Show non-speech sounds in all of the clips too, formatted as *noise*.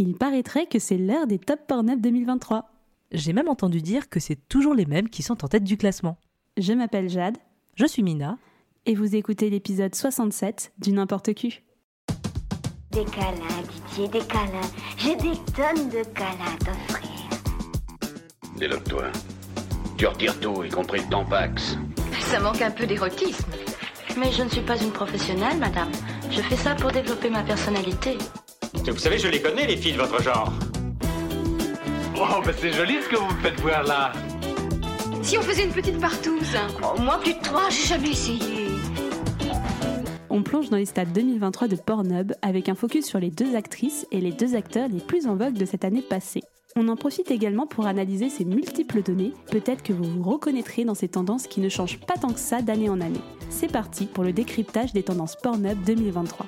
Il paraîtrait que c'est l'heure des top Pornhub 2023. J'ai même entendu dire que c'est toujours les mêmes qui sont en tête du classement. Je m'appelle Jade. Je suis Mina. Et vous écoutez l'épisode 67 du N'importe qui. Des câlins, Didier, des câlins. J'ai des tonnes de câlins à t'offrir. Déloque-toi. Tu retires tout, y compris le tampax. Ça manque un peu d'érotisme. Mais je ne suis pas une professionnelle, madame. Je fais ça pour développer ma personnalité. Vous savez, je les connais, les filles de votre genre. Oh, bah c'est joli ce que vous me faites voir là. Si on faisait une petite partouze Oh, moi, plus de trois, j'ai jamais essayé. On plonge dans les stats 2023 de Pornhub avec un focus sur les deux actrices et les deux acteurs les plus en vogue de cette année passée. On en profite également pour analyser ces multiples données. Peut-être que vous vous reconnaîtrez dans ces tendances qui ne changent pas tant que ça d'année en année. C'est parti pour le décryptage des tendances Pornhub 2023.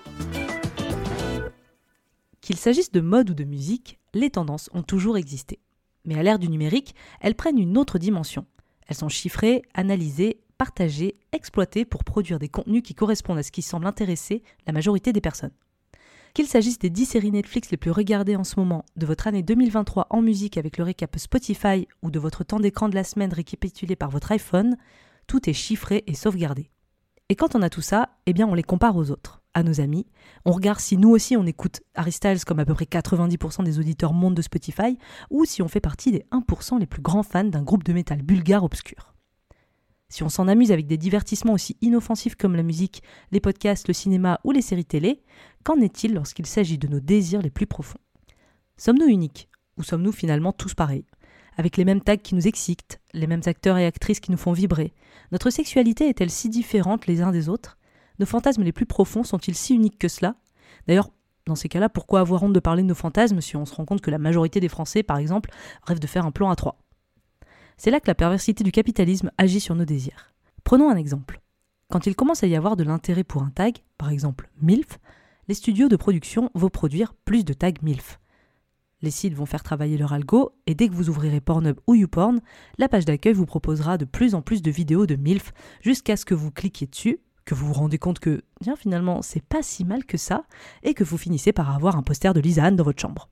Qu'il s'agisse de mode ou de musique, les tendances ont toujours existé. Mais à l'ère du numérique, elles prennent une autre dimension. Elles sont chiffrées, analysées, partagées, exploitées pour produire des contenus qui correspondent à ce qui semble intéresser la majorité des personnes. Qu'il s'agisse des 10 séries Netflix les plus regardées en ce moment, de votre année 2023 en musique avec le récap Spotify ou de votre temps d'écran de la semaine récapitulé par votre iPhone, tout est chiffré et sauvegardé. Et quand on a tout ça, eh bien on les compare aux autres, à nos amis. On regarde si nous aussi on écoute Harry comme à peu près 90% des auditeurs monde de Spotify, ou si on fait partie des 1% les plus grands fans d'un groupe de métal bulgare obscur. Si on s'en amuse avec des divertissements aussi inoffensifs comme la musique, les podcasts, le cinéma ou les séries télé, qu'en est-il lorsqu'il s'agit de nos désirs les plus profonds? Sommes-nous uniques Ou sommes-nous finalement tous pareils? Avec les mêmes tags qui nous excitent, les mêmes acteurs et actrices qui nous font vibrer Notre sexualité est-elle si différente les uns des autres? Nos fantasmes les plus profonds sont-ils si uniques que cela? D'ailleurs, dans ces cas-là, pourquoi avoir honte de parler de nos fantasmes si on se rend compte que la majorité des Français, par exemple, rêvent de faire un plan à trois? C'est là que la perversité du capitalisme agit sur nos désirs. Prenons un exemple. Quand il commence à y avoir de l'intérêt pour un tag, par exemple MILF, les studios de production vont produire plus de tags MILF. Les sites vont faire travailler leur algo et dès que vous ouvrirez Pornhub ou YouPorn, la page d'accueil vous proposera de plus en plus de vidéos de MILF jusqu'à ce que vous cliquiez dessus, que vous vous rendez compte que, tiens, finalement, c'est pas si mal que ça, et que vous finissez par avoir un poster de Lisa Anne dans votre chambre.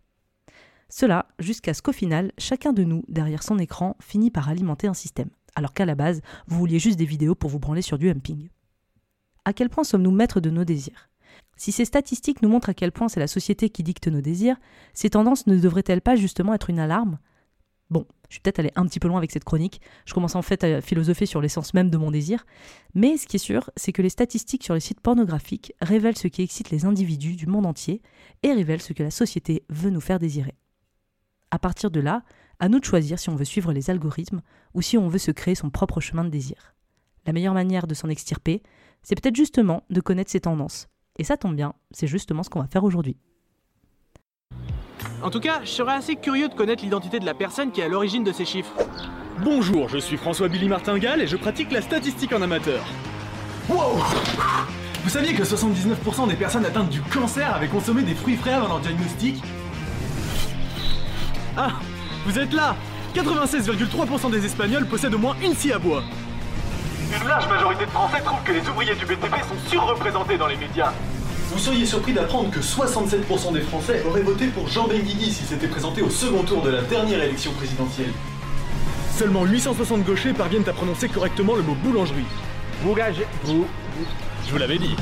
Cela jusqu'à ce qu'au final, chacun de nous, derrière son écran, finit par alimenter un système, alors qu'à la base, vous vouliez juste des vidéos pour vous branler sur du humping. À quel point sommes-nous maîtres de nos désirs? Si ces statistiques nous montrent à quel point c'est la société qui dicte nos désirs, ces tendances ne devraient-elles pas justement être une alarme? Bon, je suis peut-être allé un petit peu loin avec cette chronique, je commence en fait à philosopher sur l'essence même de mon désir, mais ce qui est sûr, c'est que les statistiques sur les sites pornographiques révèlent ce qui excite les individus du monde entier et révèlent ce que la société veut nous faire désirer. À partir de là, à nous de choisir si on veut suivre les algorithmes ou si on veut se créer son propre chemin de désir. La meilleure manière de s'en extirper, c'est peut-être justement de connaître ses tendances. Et ça tombe bien, c'est justement ce qu'on va faire aujourd'hui. En tout cas, je serais assez curieux de connaître l'identité de la personne qui est à l'origine de ces chiffres. Bonjour, je suis François Billy Martingale et je pratique la statistique en amateur. Wow Vous saviez que 79% des personnes atteintes du cancer avaient consommé des fruits frais avant leur diagnostic? Ah, vous êtes là 96,3% des Espagnols possèdent au moins une scie à bois. Une large majorité de Français trouvent que les ouvriers du BTP sont surreprésentés dans les médias. Vous seriez surpris d'apprendre que 67% des Français auraient voté pour Jean Benguigui si s'était présenté au second tour de la dernière élection présidentielle. Seulement 860 gauchers parviennent à prononcer correctement le mot boulangerie. Bougage, vous. Je vous l'avais dit.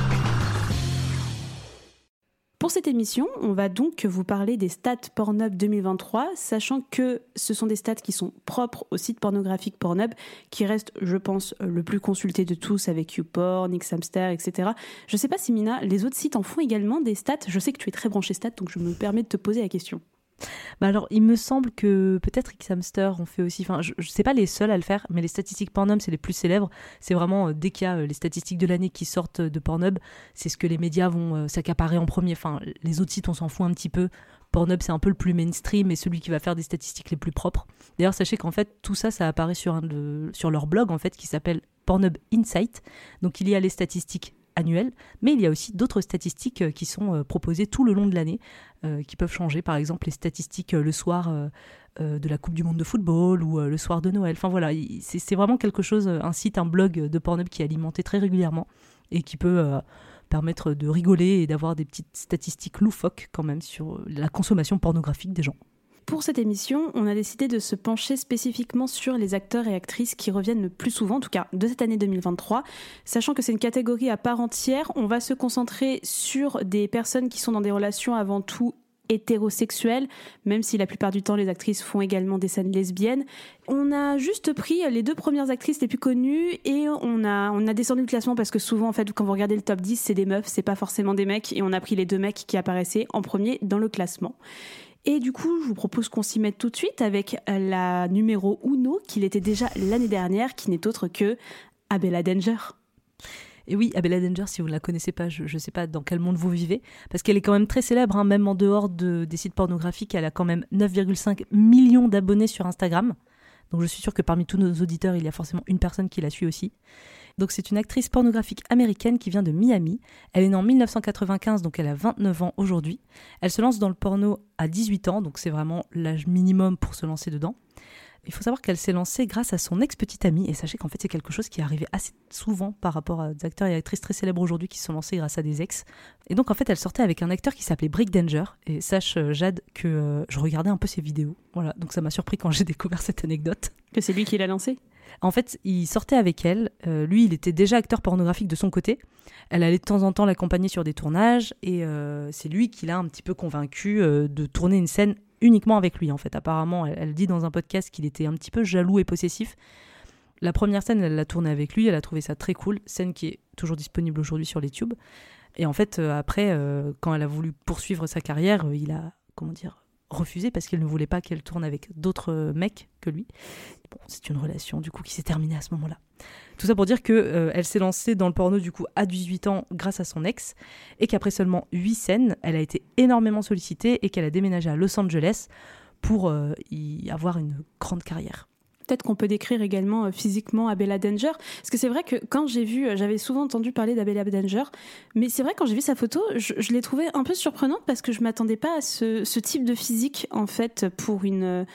Pour cette émission, on va donc vous parler des stats Pornhub 2023, sachant que ce sont des stats qui sont propres au site pornographique Pornhub, qui reste, je pense, le plus consulté de tous avec YouPorn, Xhamster, etc. Je sais pas si Mina, les autres sites en font également des stats. Je sais que tu es très branché stats, donc je me permets de te poser la question. Bah alors, il me semble que peut-être Xhamster ont fait aussi. Enfin, je, je sais pas les seuls à le faire, mais les statistiques Pornhub, c'est les plus célèbres. C'est vraiment euh, dès qu'il y a euh, les statistiques de l'année qui sortent de Pornhub, c'est ce que les médias vont euh, s'accaparer en premier. Enfin, les autres sites, on s'en fout un petit peu. Pornhub, c'est un peu le plus mainstream et celui qui va faire des statistiques les plus propres. D'ailleurs, sachez qu'en fait, tout ça, ça apparaît sur, sur leur blog, en fait, qui s'appelle Pornhub Insight. Donc, il y a les statistiques annuelles, mais il y a aussi d'autres statistiques euh, qui sont euh, proposées tout le long de l'année, euh, qui peuvent changer. Par exemple, les statistiques le soir de la Coupe du Monde de football ou le soir de Noël. Enfin voilà, il- c'est vraiment quelque chose, un site, un blog de Pornhub qui est alimenté très régulièrement et qui peut permettre de rigoler et d'avoir des petites statistiques loufoques quand même sur la consommation pornographique des gens. Pour cette émission, on a décidé de se pencher spécifiquement sur les acteurs et actrices qui reviennent le plus souvent, en tout cas de cette année 2023. Sachant que c'est une catégorie à part entière, on va se concentrer sur des personnes qui sont dans des relations avant tout hétérosexuelles, même si la plupart du temps les actrices font également des scènes lesbiennes. On a juste pris les deux premières actrices les plus connues et on a, on a descendu le classement parce que souvent, en fait, quand vous regardez le top 10, c'est des meufs, c'est pas forcément des mecs, et on a pris les deux mecs qui apparaissaient en premier dans le classement. Et du coup, je vous propose qu'on s'y mette tout de suite avec la numéro uno, qu'il était déjà l'année dernière, qui n'est autre que Abella Danger. Et oui, Abella Danger, si vous ne la connaissez pas, je ne sais pas dans quel monde vous vivez, parce qu'elle est quand même très célèbre, hein, même en dehors de, des sites pornographiques. Elle a quand même 9,5 millions d'abonnés sur Instagram. Donc je suis sûre que parmi tous nos auditeurs, il y a forcément une personne qui la suit aussi. Donc c'est une actrice pornographique américaine qui vient de Miami. Elle est née en 1995, donc elle a 29 ans aujourd'hui. Elle se lance dans le porno à 18 ans, donc c'est vraiment l'âge minimum pour se lancer dedans. Il faut savoir qu'elle s'est lancée grâce à son ex-petite amie, et sachez qu'en fait c'est quelque chose qui est arrivé assez souvent par rapport à des acteurs et actrices très célèbres aujourd'hui qui se sont lancés grâce à des ex. Et donc en fait elle sortait avec un acteur qui s'appelait Brick Danger, et sache euh, Jade que euh, je regardais un peu ses vidéos, voilà, donc ça m'a surpris quand j'ai *laughs* découvert cette anecdote. Que c'est lui qui l'a lancé en fait, il sortait avec elle. Euh, lui, il était déjà acteur pornographique de son côté. Elle allait de temps en temps l'accompagner sur des tournages. Et euh, c'est lui qui l'a un petit peu convaincu euh, de tourner une scène uniquement avec lui. En fait, apparemment, elle, dit dans un podcast qu'il était un petit peu jaloux et possessif. La première scène, elle l'a tournée avec lui. Elle a trouvé ça très cool. Scène qui est toujours disponible aujourd'hui sur les tubes. Et en fait, après, quand elle a voulu poursuivre sa carrière, il a, comment dire, refusé parce qu'il ne voulait pas qu'elle tourne avec d'autres mecs que lui. Bon, c'est une relation du coup qui s'est terminée à ce moment-là. Tout ça pour dire que euh, elle s'est lancée dans le porno du coup à 18 ans grâce à son ex et qu'après seulement 8 scènes, elle a été énormément sollicitée et qu'elle a déménagé à Los Angeles pour euh, y avoir une grande carrière. Peut-être qu'on peut décrire également euh, physiquement Abella Danger. Parce que c'est vrai que quand j'ai vu, j'avais souvent entendu parler d'Abella Danger, mais c'est vrai quand j'ai vu sa photo, je, l'ai trouvée un peu surprenante parce que je m'attendais pas à ce, type de physique en fait pour une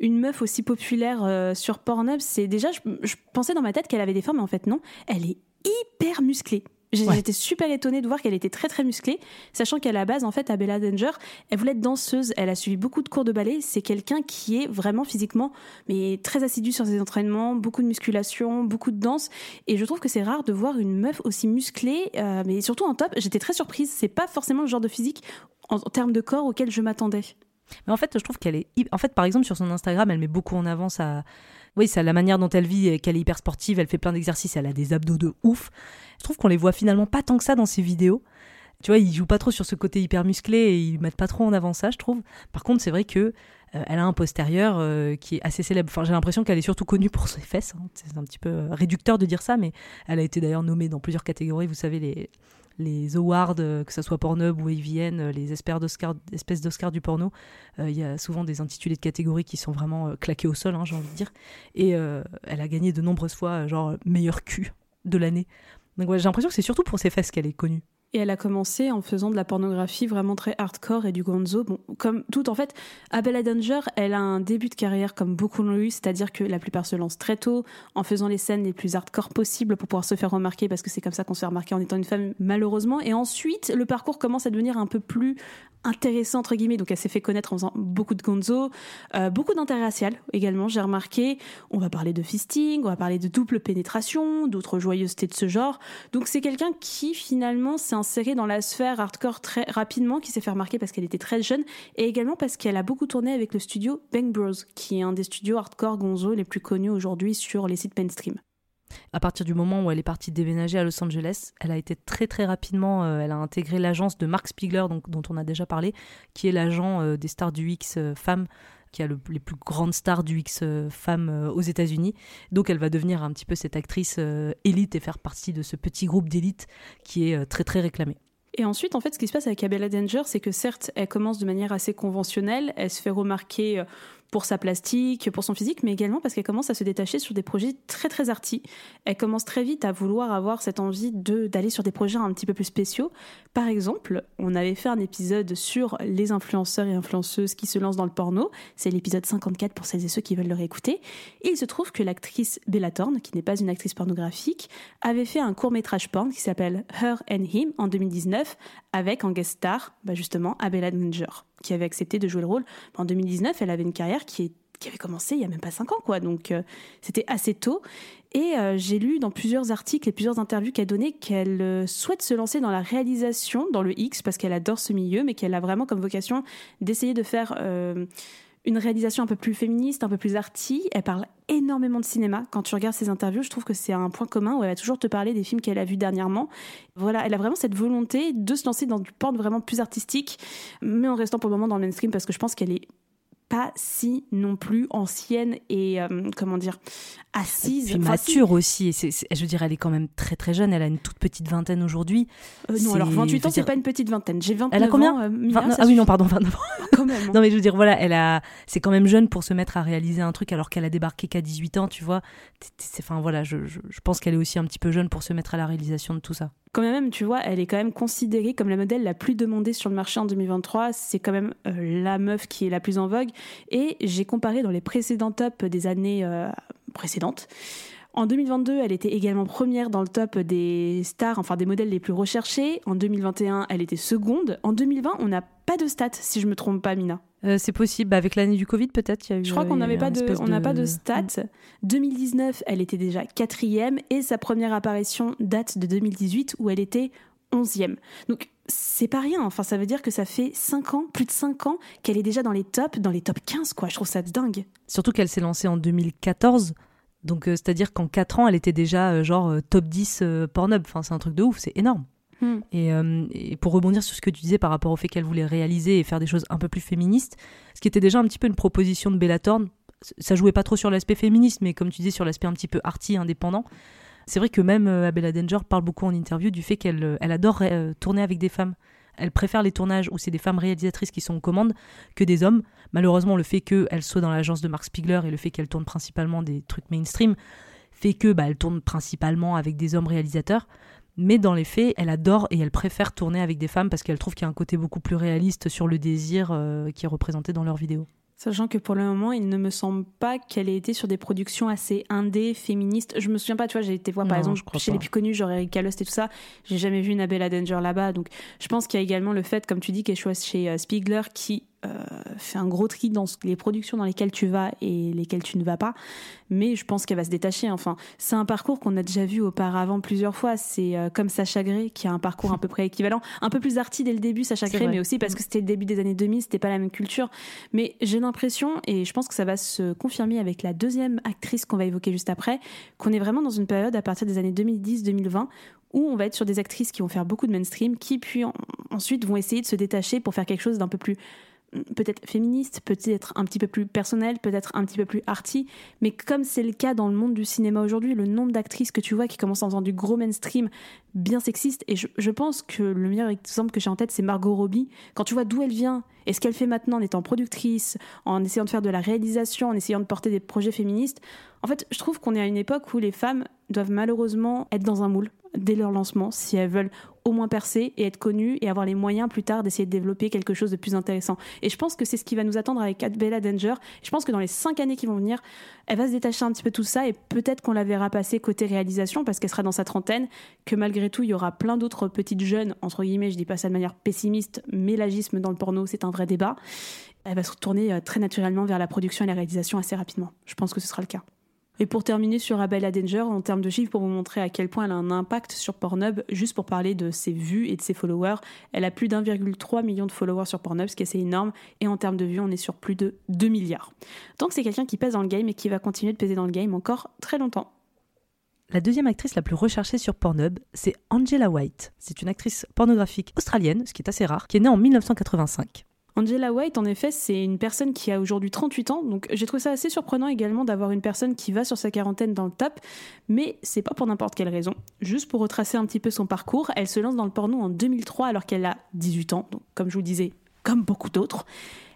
une meuf aussi populaire euh, sur Pornhub, c'est déjà, je, pensais dans ma tête qu'elle avait des formes, mais en fait non, elle est hyper musclée. J'étais super étonnée de voir qu'elle était très très musclée, sachant qu'à la base, en fait, à Bella Danger, elle voulait être danseuse. Elle a suivi beaucoup de cours de ballet. C'est quelqu'un qui est vraiment physiquement, mais très assidu sur ses entraînements, beaucoup de musculation, beaucoup de danse. Et je trouve que c'est rare de voir une meuf aussi musclée, euh, mais surtout en top. J'étais très surprise. C'est pas forcément le genre de physique en termes de corps auquel je m'attendais. Mais en fait, je trouve qu'elle est. En fait, par exemple, sur son Instagram, elle met beaucoup en avant sa. Oui, c'est la manière dont elle vit, qu'elle est hyper sportive, elle fait plein d'exercices, elle a des abdos de ouf. Je trouve qu'on les voit finalement pas tant que ça dans ses vidéos. Tu vois, ils jouent pas trop sur ce côté hyper musclé et ils mettent pas trop en avant ça, je trouve. Par contre, c'est vrai que euh, elle a un postérieur euh, qui est assez célèbre. Enfin, j'ai l'impression qu'elle est surtout connue pour ses fesses. Hein. C'est un petit peu euh, réducteur de dire ça, mais elle a été d'ailleurs nommée dans plusieurs catégories. Vous savez, les, les awards, que ce soit Pornhub ou AVN, les espèces d'Oscar du porno, il y a souvent des intitulés de catégories qui sont vraiment claqués au sol, hein, j'ai envie de dire. Et elle a gagné de nombreuses fois, genre, meilleur cul de l'année. Donc j'ai l'impression que c'est surtout pour ses fesses qu'elle est connue. Et elle a commencé en faisant de la pornographie vraiment très hardcore et du gonzo. Bon, comme tout, en fait, Abella Danger, elle a un début de carrière comme beaucoup l'ont eu, c'est-à-dire que la plupart se lancent très tôt en faisant les scènes les plus hardcore possibles pour pouvoir se faire remarquer parce que c'est comme ça qu'on se fait remarquer en étant une femme, malheureusement. Et ensuite, le parcours commence à devenir un peu plus intéressant entre guillemets donc elle s'est fait connaître en faisant beaucoup de gonzo euh, beaucoup d'interracial également j'ai remarqué on va parler de fisting on va parler de double pénétration d'autres joyeusetés de ce genre donc c'est quelqu'un qui finalement s'est inséré dans la sphère hardcore très rapidement qui s'est fait remarquer parce qu'elle était très jeune et également parce qu'elle a beaucoup tourné avec le studio Bang Bros qui est un des studios hardcore gonzo les plus connus aujourd'hui sur les sites mainstream. À partir du moment où elle est partie déménager à Los Angeles, elle a été très très rapidement, euh, elle a intégré l'agence de Mark Spiegler, dont on a déjà parlé, qui est l'agent euh, des stars du X euh, femmes, qui a les plus grandes stars du X femmes aux États-Unis. Donc elle va devenir un petit peu cette actrice élite et faire partie de ce petit groupe d'élite qui est très très réclamé. Et ensuite, en fait, ce qui se passe avec Abella Danger, c'est que certes, elle commence de manière assez conventionnelle, elle se fait remarquer pour sa plastique, pour son physique, mais également parce qu'elle commence à se détacher sur des projets très très arty. Elle commence très vite à vouloir avoir cette envie de d'aller sur des projets un petit peu plus spéciaux. Par exemple, on avait fait un épisode sur les influenceurs et influenceuses qui se lancent dans le porno. C'est l'épisode 54 pour celles et ceux qui veulent le réécouter. Et il se trouve que l'actrice Bella Thorne, qui n'est pas une actrice pornographique, avait fait un court métrage porn qui s'appelle Her and Him en 2019 avec en guest star bah justement Abella Danger qui avait accepté de jouer le rôle. En 2019, elle avait une carrière qui, avait commencé il y a même pas cinq ans, quoi. Donc euh, c'était assez tôt. Et euh, j'ai lu dans plusieurs articles et plusieurs interviews qu'elle donnait qu'elle euh, souhaite se lancer dans la réalisation, dans le X, parce qu'elle adore ce milieu, mais qu'elle a vraiment comme vocation d'essayer de faire une réalisation un peu plus féministe, un peu plus arty. Elle parle énormément de cinéma. Quand tu regardes ses interviews, je trouve que c'est un point commun où elle va toujours te parler des films qu'elle a vus dernièrement. Voilà, elle a vraiment cette volonté de se lancer dans du porn vraiment plus artistique, mais en restant pour le moment dans le mainstream parce que je pense qu'elle est pas si non plus ancienne et euh, comment dire assise. Puis mature aussi. Et c'est, je veux dire, elle est quand même très très jeune. Elle a une toute petite vingtaine aujourd'hui. Euh, non, alors 28 ans, c'est pas une petite vingtaine. J'ai 29 elle a combien ans. Euh, ah oui, non, pardon, 29 ans. quand même. Hein. Non, mais je veux dire, voilà, elle a, c'est quand même jeune pour se mettre à réaliser un truc alors qu'elle a débarqué qu'à 18 ans, tu vois. Enfin voilà, je, je, je pense qu'elle est aussi un petit peu jeune pour se mettre à la réalisation de tout ça quand même, tu vois, elle est quand même considérée comme la modèle la plus demandée sur le marché en 2023. C'est quand même euh, la meuf qui est la plus en vogue. Et j'ai comparé dans les précédents tops des années euh, précédentes. En 2022, elle était également première dans le top des stars, enfin des modèles les plus recherchés. En 2021, elle était seconde. En 2020, on n'a pas de stats, si je me trompe pas, Mina. Euh, c'est possible. Bah, avec l'année du Covid, peut-être. Je crois qu'on n'avait pas de, on n'a pas de stats. 2019, elle était déjà quatrième et sa première apparition date de 2018 où elle était onzième. Donc c'est pas rien. Enfin, ça veut dire que ça fait 5 ans, plus de 5 ans, qu'elle est déjà dans les tops, dans les top 15, quoi. Je trouve ça dingue. Surtout qu'elle s'est lancée en 2014. Donc, euh, c'est-à-dire qu'en 4 ans, elle était déjà euh, genre top 10 Pornhub. Enfin, c'est un truc de ouf, c'est énorme. Hmm. Euh, et, pour rebondir sur ce que tu disais par rapport au fait qu'elle voulait réaliser et faire des choses un peu plus féministes, ce qui était déjà un petit peu une proposition de Bella Thorne, ça jouait pas trop sur l'aspect féministe, mais comme tu disais, sur l'aspect un petit peu arty, indépendant. C'est vrai que même euh, Abella Danger parle beaucoup en interview du fait qu'elle euh, adore tourner avec des femmes. Elle préfère les tournages où c'est des femmes réalisatrices qui sont aux commandes que des hommes. Malheureusement, le fait qu'elle soit dans l'agence de Mark Spiegler et le fait qu'elle tourne principalement des trucs mainstream fait que bah, elle tourne principalement avec des hommes réalisateurs. Mais dans les faits, elle adore et elle préfère tourner avec des femmes parce qu'elle trouve qu'il y a un côté beaucoup plus réaliste sur le désir euh, qui est représenté dans leurs vidéos. Sachant que pour le moment, il ne me semble pas qu'elle ait été sur des productions assez indé, féministes. Je me souviens pas, tu vois, j'ai été voir par exemple chez les plus connus, genre Erika Lust et tout ça. J'ai jamais vu une Abella Danger là-bas. Donc je pense qu'il y a également le fait, comme tu dis, qu'elle soit chez euh, Spiegler qui euh, fait un gros tri dans les productions dans lesquelles tu vas et lesquelles tu ne vas pas. Mais je pense qu'elle va se détacher. Enfin, c'est un parcours qu'on a déjà vu auparavant plusieurs fois. C'est euh, comme Sacha Gray qui a un parcours à peu près équivalent, un peu plus arty dès le début, Sacha Gray, mais aussi parce que c'était le début des années 2000, c'était pas la même culture. Mais j'ai l'impression, et je pense que ça va se confirmer avec la deuxième actrice qu'on va évoquer juste après, qu'on est vraiment dans une période à partir des années 2010-2020 où on va être sur des actrices qui vont faire beaucoup de mainstream, qui puis ensuite vont essayer de se détacher pour faire quelque chose d'un peu plus peut-être féministe, peut-être un petit peu plus personnel, peut-être un petit peu plus arty, mais comme c'est le cas dans le monde du cinéma aujourd'hui, le nombre d'actrices que tu vois qui commencent en faisant du gros mainstream bien sexiste, et je, pense que le meilleur exemple que j'ai en tête, c'est Margot Robbie. Quand tu vois d'où elle vient et ce qu'elle fait maintenant en étant productrice, en essayant de faire de la réalisation, en essayant de porter des projets féministes, en fait, je trouve qu'on est à une époque où les femmes doivent malheureusement être dans un moule dès leur lancement si elles veulent au moins percer et être connues et avoir les moyens plus tard d'essayer de développer quelque chose de plus intéressant. Et je pense que c'est ce qui va nous attendre avec Bella Danger. Je pense que dans les cinq années qui vont venir, elle va se détacher un petit peu de tout ça et peut-être qu'on la verra passer côté réalisation parce qu'elle sera dans sa trentaine, que malgré tout, il y aura plein d'autres petites jeunes, entre guillemets, je dis pas ça de manière pessimiste, mais l'agisme dans le porno, c'est un vrai débat. Elle va se retourner euh, très naturellement vers la production et la réalisation assez rapidement. Je pense que ce sera le cas. Et pour terminer sur Abella Danger, en termes de chiffres, pour vous montrer à quel point elle a un impact sur Pornhub, juste pour parler de ses vues et de ses followers, elle a plus d'1,3 million de followers sur Pornhub, ce qui est assez énorme. Et en termes de vues, on est sur plus de 2 milliards. Donc c'est quelqu'un qui pèse dans le game et qui va continuer de peser dans le game encore très longtemps. La deuxième actrice la plus recherchée sur Pornhub, c'est Angela White. C'est une actrice pornographique australienne, ce qui est assez rare, qui est née en 1985. Angela White, en effet, c'est une personne qui a aujourd'hui 38 ans, donc j'ai trouvé ça assez surprenant également d'avoir une personne qui va sur sa quarantaine dans le top, mais c'est pas pour n'importe quelle raison. Juste pour retracer un petit peu son parcours, elle se lance dans le porno en 2003 alors qu'elle a 18 ans, donc comme je vous disais, comme beaucoup d'autres.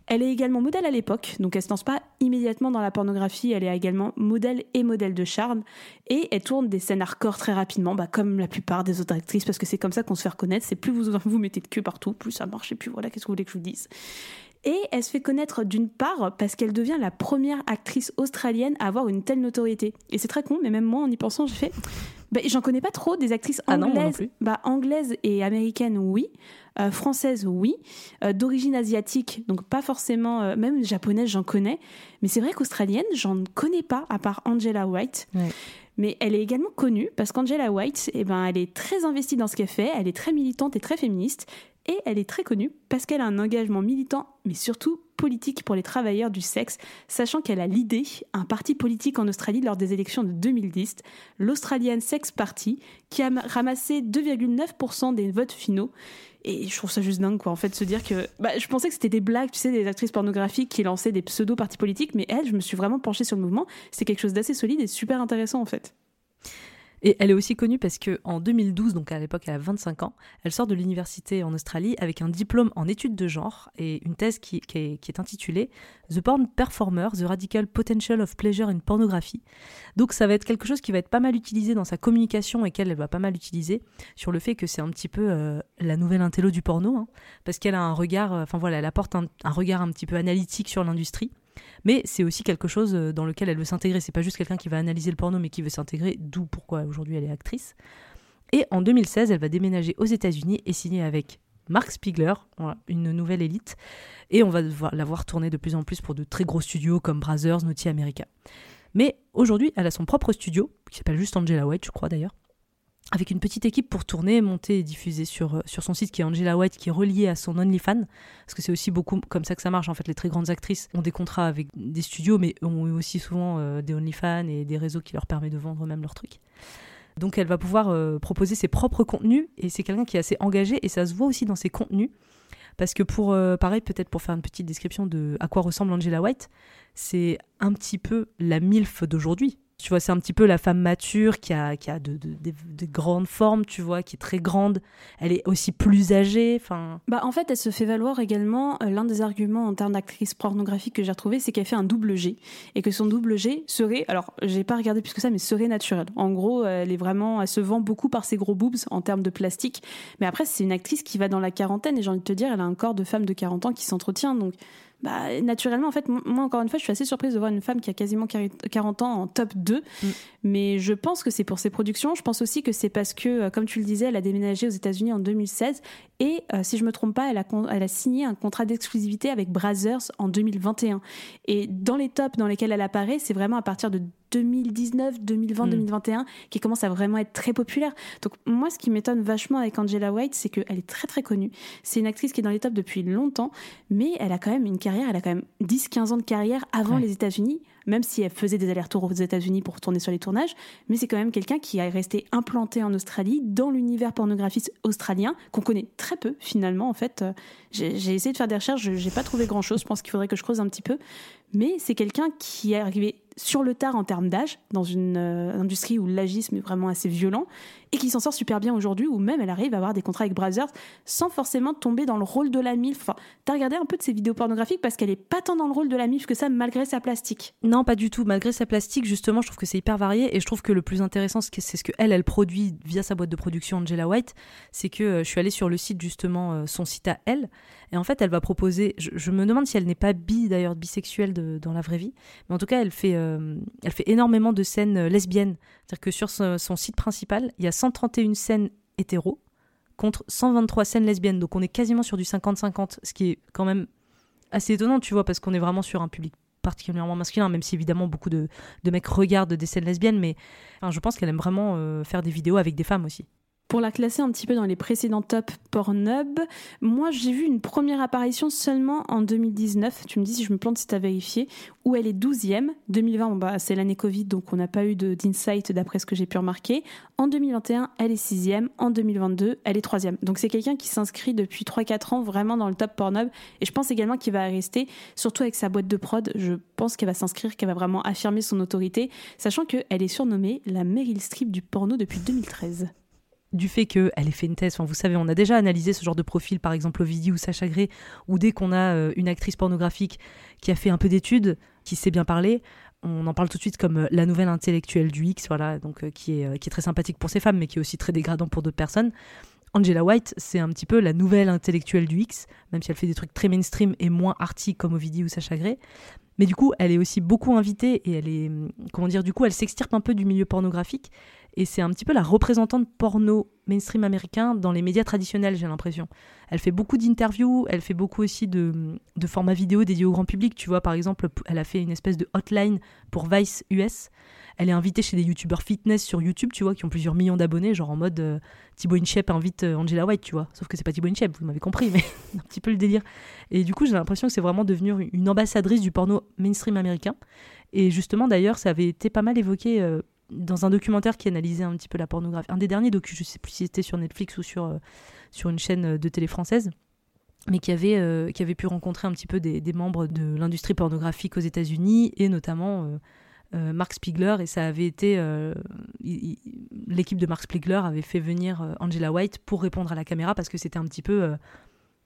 Elle est également modèle à l'époque, donc elle se lance pas immédiatement dans la pornographie, elle est également modèle et modèle de charme, et elle tourne des scènes hardcore très rapidement, bah, comme la plupart des autres actrices, parce que c'est comme ça qu'on se fait reconnaître, c'est plus vous vous mettez de queue partout, plus ça marche, et plus voilà, qu'est-ce que vous voulez que je vous dise et elle se fait connaître d'une part parce qu'elle devient la première actrice australienne à avoir une telle notoriété. Et c'est très con, mais même moi, en y pensant, j'ai fait. Bah, J'en connais pas trop des actrices Ah non, anglaises. bah, anglaises et américaines, oui. Euh, françaises, oui. Euh, D'origine asiatique, donc pas forcément. euh, même japonaise, j'en connais. Mais c'est vrai qu'australienne, j'en connais pas, à part Angela White. Ouais. Mais elle est également connue parce qu'Angela White, eh ben, elle est très investie dans ce qu'elle fait, elle est très militante et très féministe, et elle est très connue parce qu'elle a un engagement militant, mais surtout politique pour les travailleurs du sexe, sachant qu'elle a l'idée un parti politique en Australie lors des élections de 2010, l'Australian Sex Party, qui a ramassé 2,9% des votes finaux. Et je trouve ça juste dingue, quoi, en fait, se dire que. Bah, je pensais que c'était des blagues, tu sais, des actrices pornographiques qui lançaient des pseudo-partis politiques, mais elle, je me suis vraiment penchée sur le mouvement. C'est quelque chose d'assez solide et super intéressant, en fait. Et elle est aussi connue parce que en 2012, donc à l'époque elle a 25 ans, elle sort de l'université en Australie avec un diplôme en études de genre et une thèse qui, est, intitulée The Porn Performer, The Radical Potential of Pleasure in Pornography. Donc ça va être quelque chose qui va être pas mal utilisé dans sa communication et qu'elle elle va pas mal utiliser sur le fait que c'est un petit peu euh, la nouvelle intello du porno, hein, parce qu'elle a un regard, euh, enfin voilà, elle apporte un regard un petit peu analytique sur l'industrie. Mais c'est aussi quelque chose euh, dans lequel elle veut s'intégrer. C'est pas juste quelqu'un qui va analyser le porno, mais qui veut s'intégrer, d'où pourquoi aujourd'hui elle est actrice. Et en 2016, elle va déménager aux États-Unis et signer avec Mark Spiegler, une nouvelle élite. Et on va la voir tourner de plus en plus pour de très gros studios comme Brazzers, Naughty America. Mais aujourd'hui, elle a son propre studio, qui s'appelle juste Angela White, je crois d'ailleurs, avec une petite équipe pour tourner, monter et diffuser sur, euh, sur son site qui est Angela White, qui est relié à son OnlyFans. Parce que c'est aussi beaucoup comme ça que ça marche. En fait, les très grandes actrices ont des contrats avec des studios, mais ont aussi souvent euh, des OnlyFans et des réseaux qui leur permettent de vendre même leurs trucs. Donc elle va pouvoir euh, proposer ses propres contenus et c'est quelqu'un qui est assez engagé et ça se voit aussi dans ses contenus. Parce que pour, pareil, peut-être pour faire une petite description de à quoi ressemble Angela White, c'est un petit peu la MILF d'aujourd'hui. Tu vois, c'est un petit peu la femme mature qui a, qui a de, de- de- de grandes formes, tu vois, qui est très grande. Elle est aussi plus âgée. Enfin, Bah, en fait, elle se fait valoir également. euh, L'un des arguments en termes d'actrice pornographique que j'ai retrouvé, c'est qu'elle fait un double G. Et que son double G serait, alors, j'ai pas regardé plus que ça, mais serait naturel. En gros, elle est vraiment, elle se vend beaucoup par ses gros boobs en termes de plastique. Mais après, c'est une actrice qui va dans la quarantaine. Et j'ai envie de te dire, elle a un corps de femme de 40 ans qui s'entretient. Donc, bah, naturellement, en fait, moi, encore une fois, je suis assez surprise de voir une femme qui a quasiment 40 ans en top 2. Mm. Mais je pense que c'est pour ses productions. Je pense aussi que c'est parce que, euh, comme tu le disais, elle a déménagé aux États-Unis en 2016. Et euh, si je me trompe pas, elle a, elle a signé un contrat d'exclusivité avec Brazzers en 2021. Et dans les tops dans lesquels elle apparaît, c'est vraiment à partir de 2019, 2020, Mm. 2021 qui commence à vraiment être très populaire. Donc moi, ce qui m'étonne vachement avec Angela White, c'est qu'elle est très très connue. C'est une actrice qui est dans les tops depuis longtemps, mais elle a quand même une carrière, elle a quand même 10-15 ans de carrière avant Ouais. les États-Unis, même si elle faisait des allers-retours aux États-Unis pour tourner sur les tournages. Mais c'est quand même quelqu'un qui est resté implanté en Australie, dans l'univers pornographique australien, qu'on connaît très peu finalement. En fait, Euh, j'ai essayé de faire des recherches, je- j'ai pas trouvé grand-chose. Je pense qu'il faudrait que je creuse un petit peu. Mais c'est quelqu'un qui est arrivé sur le tard en termes d'âge, dans une euh, industrie où l'agisme est vraiment assez violent, et qui s'en sort super bien aujourd'hui, où même elle arrive à avoir des contrats avec Brazzers sans forcément tomber dans le rôle de la MILF. Enfin, t'as regardé un peu de ses vidéos pornographiques parce qu'elle est pas tant dans le rôle de la MILF que ça, malgré sa plastique? Non, pas du tout. Malgré sa plastique, justement, je trouve que c'est hyper varié et je trouve que le plus intéressant, c'est ce que elle, elle produit via sa boîte de production Angela White. C'est que euh, je suis allée sur le site justement, euh, son site à elle, et en fait, elle va proposer. Je, je me demande si elle n'est pas bi d'ailleurs, bisexuelle de- dans la vraie vie, mais en tout cas, elle fait, euh, elle fait énormément de scènes euh, lesbiennes. C'est-à-dire que sur son, site principal, il y a 131 scènes hétéros contre 123 scènes lesbiennes. Donc on est quasiment sur du 50-50, ce qui est quand même assez étonnant, tu vois, parce qu'on est vraiment sur un public particulièrement masculin, même si évidemment beaucoup de, mecs regardent des scènes lesbiennes, mais je pense qu'elle aime vraiment euh, faire des vidéos avec des femmes aussi. Pour la classer un petit peu dans les précédents top Pornhub, moi j'ai vu une première apparition seulement en 2019. Tu me dis si je me plante si tu as vérifié, où elle est 12e. 2020, bon bah, c'est l'année Covid, donc on n'a pas eu d'insight d'après ce que j'ai pu remarquer. En 2021, elle est 6e. En 2022, elle est 3e. Donc c'est quelqu'un qui s'inscrit depuis 3-4 ans vraiment dans le top Pornhub. Et je pense également qu'il va rester, surtout avec sa boîte de prod. Je pense qu'elle va s'inscrire, qu'elle va vraiment affirmer son autorité, sachant qu'elle est surnommée la Meryl Streep du porno depuis 2013. Du fait qu'elle ait fait une thèse. Enfin, vous savez, on a déjà analysé ce genre de profil, par exemple Ovidie ou Sacha Gray, ou dès qu'on a euh, une actrice pornographique qui a fait un peu d'études, qui sait bien parler, on en parle tout de suite comme euh, la nouvelle intellectuelle du X, voilà, donc euh, qui, est, qui est très sympathique pour ses femmes, mais qui est aussi très dégradant pour d'autres personnes. Angela White, c'est un petit peu la nouvelle intellectuelle du X, même si elle fait des trucs très mainstream et moins arty comme Ovidie ou Sacha Gray. Mais du coup, elle est aussi beaucoup invitée et elle est, comment dire, du coup, elle s'extirpe un peu du milieu pornographique et c'est un petit peu la représentante porno mainstream américain dans les médias traditionnels, j'ai l'impression. Elle fait beaucoup d'interviews, elle fait beaucoup aussi de, de formats vidéo dédiés au grand public. Tu vois, par exemple, elle a fait une espèce de hotline pour Vice US. Elle est invitée chez des youtubeurs fitness sur YouTube, tu vois, qui ont plusieurs millions d'abonnés, genre en mode euh, Thibaut Inchep invite euh, Angela White, tu vois. Sauf que c'est pas Thibaut Inchep, vous m'avez compris, mais *laughs* un petit peu le délire. Et du coup, j'ai l'impression que c'est vraiment devenu une ambassadrice du porno mainstream américain. Et justement, d'ailleurs, ça avait été pas mal évoqué euh, dans un documentaire qui analysait un petit peu la pornographie. Un des derniers documents, je sais plus si c'était sur Netflix ou sur, euh, sur une chaîne de télé française mais qui avait, euh, qui avait pu rencontrer un petit peu des, membres de l'industrie pornographique aux États-Unis et notamment euh, euh, Mark Spiegler et ça avait été l'équipe de Mark Spiegler avait fait venir Angela White pour répondre à la caméra parce que c'était un petit peu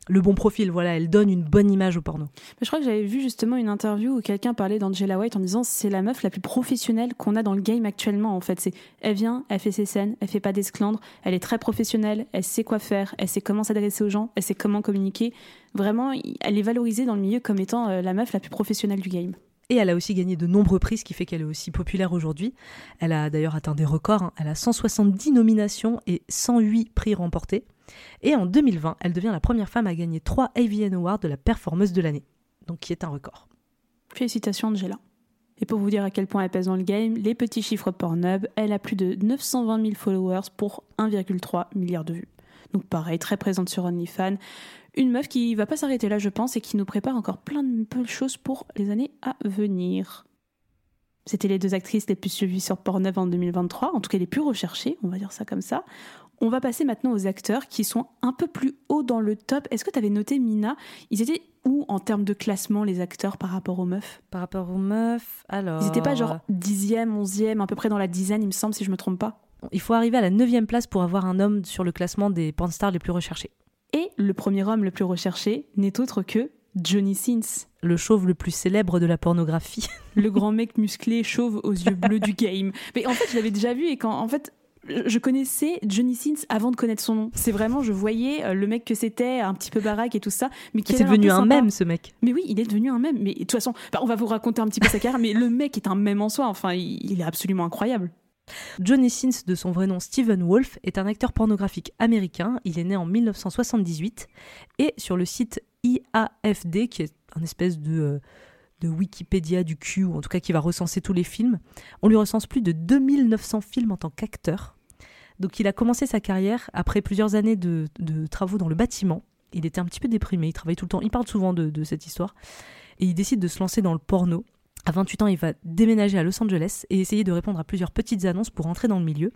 le bon profil. Voilà, elle donne une bonne image au porno. Mais je crois que j'avais vu justement une interview où quelqu'un parlait d'Angela White en disant c'est la meuf la plus professionnelle qu'on a dans le game actuellement. En fait, c'est elle vient, elle fait ses scènes, elle fait pas d'esclandre, elle est très professionnelle, elle sait quoi faire, elle sait comment s'adresser aux gens, elle sait comment communiquer. Vraiment, elle est valorisée dans le milieu comme étant euh, la meuf la plus professionnelle du game. Et elle a aussi gagné de nombreux prix, ce qui fait qu'elle est aussi populaire aujourd'hui. Elle a d'ailleurs atteint des records. hein. Elle a 170 nominations et 108 prix remportés. Et en 2020, elle devient la première femme à gagner 3 AVN Awards de la performeuse de l'année. Donc qui est un record. Félicitations Angela. Et pour vous dire à quel point elle pèse dans le game, les petits chiffres Pornhub, elle a plus de 920 000 followers pour 1,3 milliard de vues. Donc pareil, très présente sur OnlyFans. Une meuf qui va pas s'arrêter là, je pense, et qui nous prépare encore plein de choses pour les années à venir. C'était les deux actrices les plus suivies sur Pornhub en 2023, en tout cas les plus recherchées, on va dire ça comme ça. On va passer maintenant aux acteurs qui sont un peu plus haut dans le top. Est-ce que tu avais noté, Mina Ils étaient où en termes de classement, les acteurs, par rapport aux meufs? Par rapport aux meufs, alors. Ils n'étaient pas genre dixième, onzième, à peu près dans la dizaine, il me semble, si je me trompe pas. Il faut arriver à la neuvième place pour avoir un homme sur le classement des pornstars les plus recherchés. Et le premier homme le plus recherché n'est autre que Johnny Sins. Le chauve le plus célèbre de la pornographie. le grand mec musclé, chauve aux yeux bleus du game. Mais en fait, je l'avais déjà vu et quand, en fait, je connaissais Johnny Sins avant de connaître son nom. C'est vraiment, je voyais euh, le mec que c'était, un petit peu baraque et tout ça. Mais qui c'est devenu un, mème, ce mec. Mais oui, il est devenu un mème. Mais de toute façon, on va vous raconter un petit peu sa carrière, mais le mec est un mème en soi. Enfin, il, il est absolument incroyable. Johnny Sins, de son vrai nom Stephen Wolf, est un acteur pornographique américain. Il est né en 1978 et sur le site IAFD, qui est un espèce de, euh, de Wikipédia du cul, ou en tout cas qui va recenser tous les films, on lui recense plus de 2900 films en tant qu'acteur. Donc il a commencé sa carrière après plusieurs années de, travaux dans le bâtiment. Il était un petit peu déprimé, il travaille tout le temps, il parle souvent de, de cette histoire. Et il décide de se lancer dans le porno. À 28 ans, il va déménager à Los Angeles et essayer de répondre à plusieurs petites annonces pour entrer dans le milieu.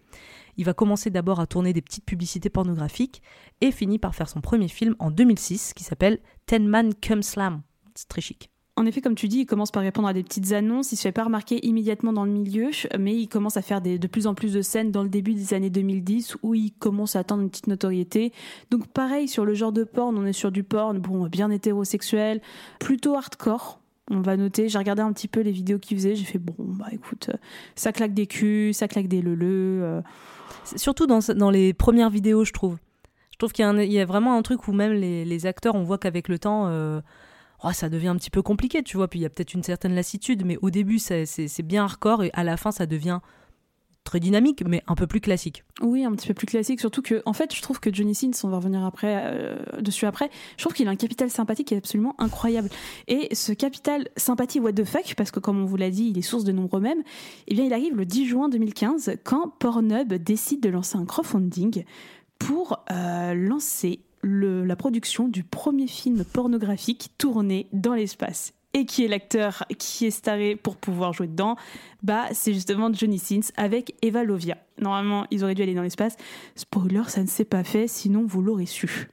Il va commencer d'abord à tourner des petites publicités pornographiques et finit par faire son premier film en 2006 qui s'appelle Ten Man Come Slam. C'est très chic. En effet, comme tu dis, il commence par répondre à des petites annonces. Il se fait pas remarquer immédiatement dans le milieu, mais il commence à faire de plus en plus de scènes dans le début des années 2010 où il commence à atteindre une petite notoriété. Donc pareil, sur le genre de porn, on est sur du porn, bon, bien hétérosexuel, plutôt hardcore. On va noter, j'ai regardé un petit peu les vidéos qu'il faisait, j'ai fait bon, bah écoute, ça claque des culs, ça claque des leleux. Euh... Surtout dans, dans les premières vidéos, je trouve. Je trouve qu'il y, a vraiment un truc où même les, les acteurs, on voit qu'avec le temps, euh, oh, ça devient un petit peu compliqué, tu vois. Puis il y a peut-être une certaine lassitude, mais au début, c'est bien hardcore et à la fin, ça devient très dynamique, mais un peu plus classique. Oui, un petit peu plus classique, surtout que, en fait, je trouve que Johnny Sins, on va revenir après, euh, dessus après, je trouve qu'il a un capital sympathie qui est absolument incroyable. Et ce capital sympathie what the fuck, parce que comme on vous l'a dit, il est source de nombreux mèmes, eh bien, il arrive le 10 juin 2015, quand Pornhub décide de lancer un crowdfunding pour euh, lancer la production du premier film pornographique tourné dans l'espace et qui est l'acteur qui est staré pour pouvoir jouer dedans, bah c'est justement Johnny Sins avec Eva Lovia. Normalement, ils auraient dû aller dans l'espace. Spoiler, ça ne s'est pas fait, sinon vous l'aurez su.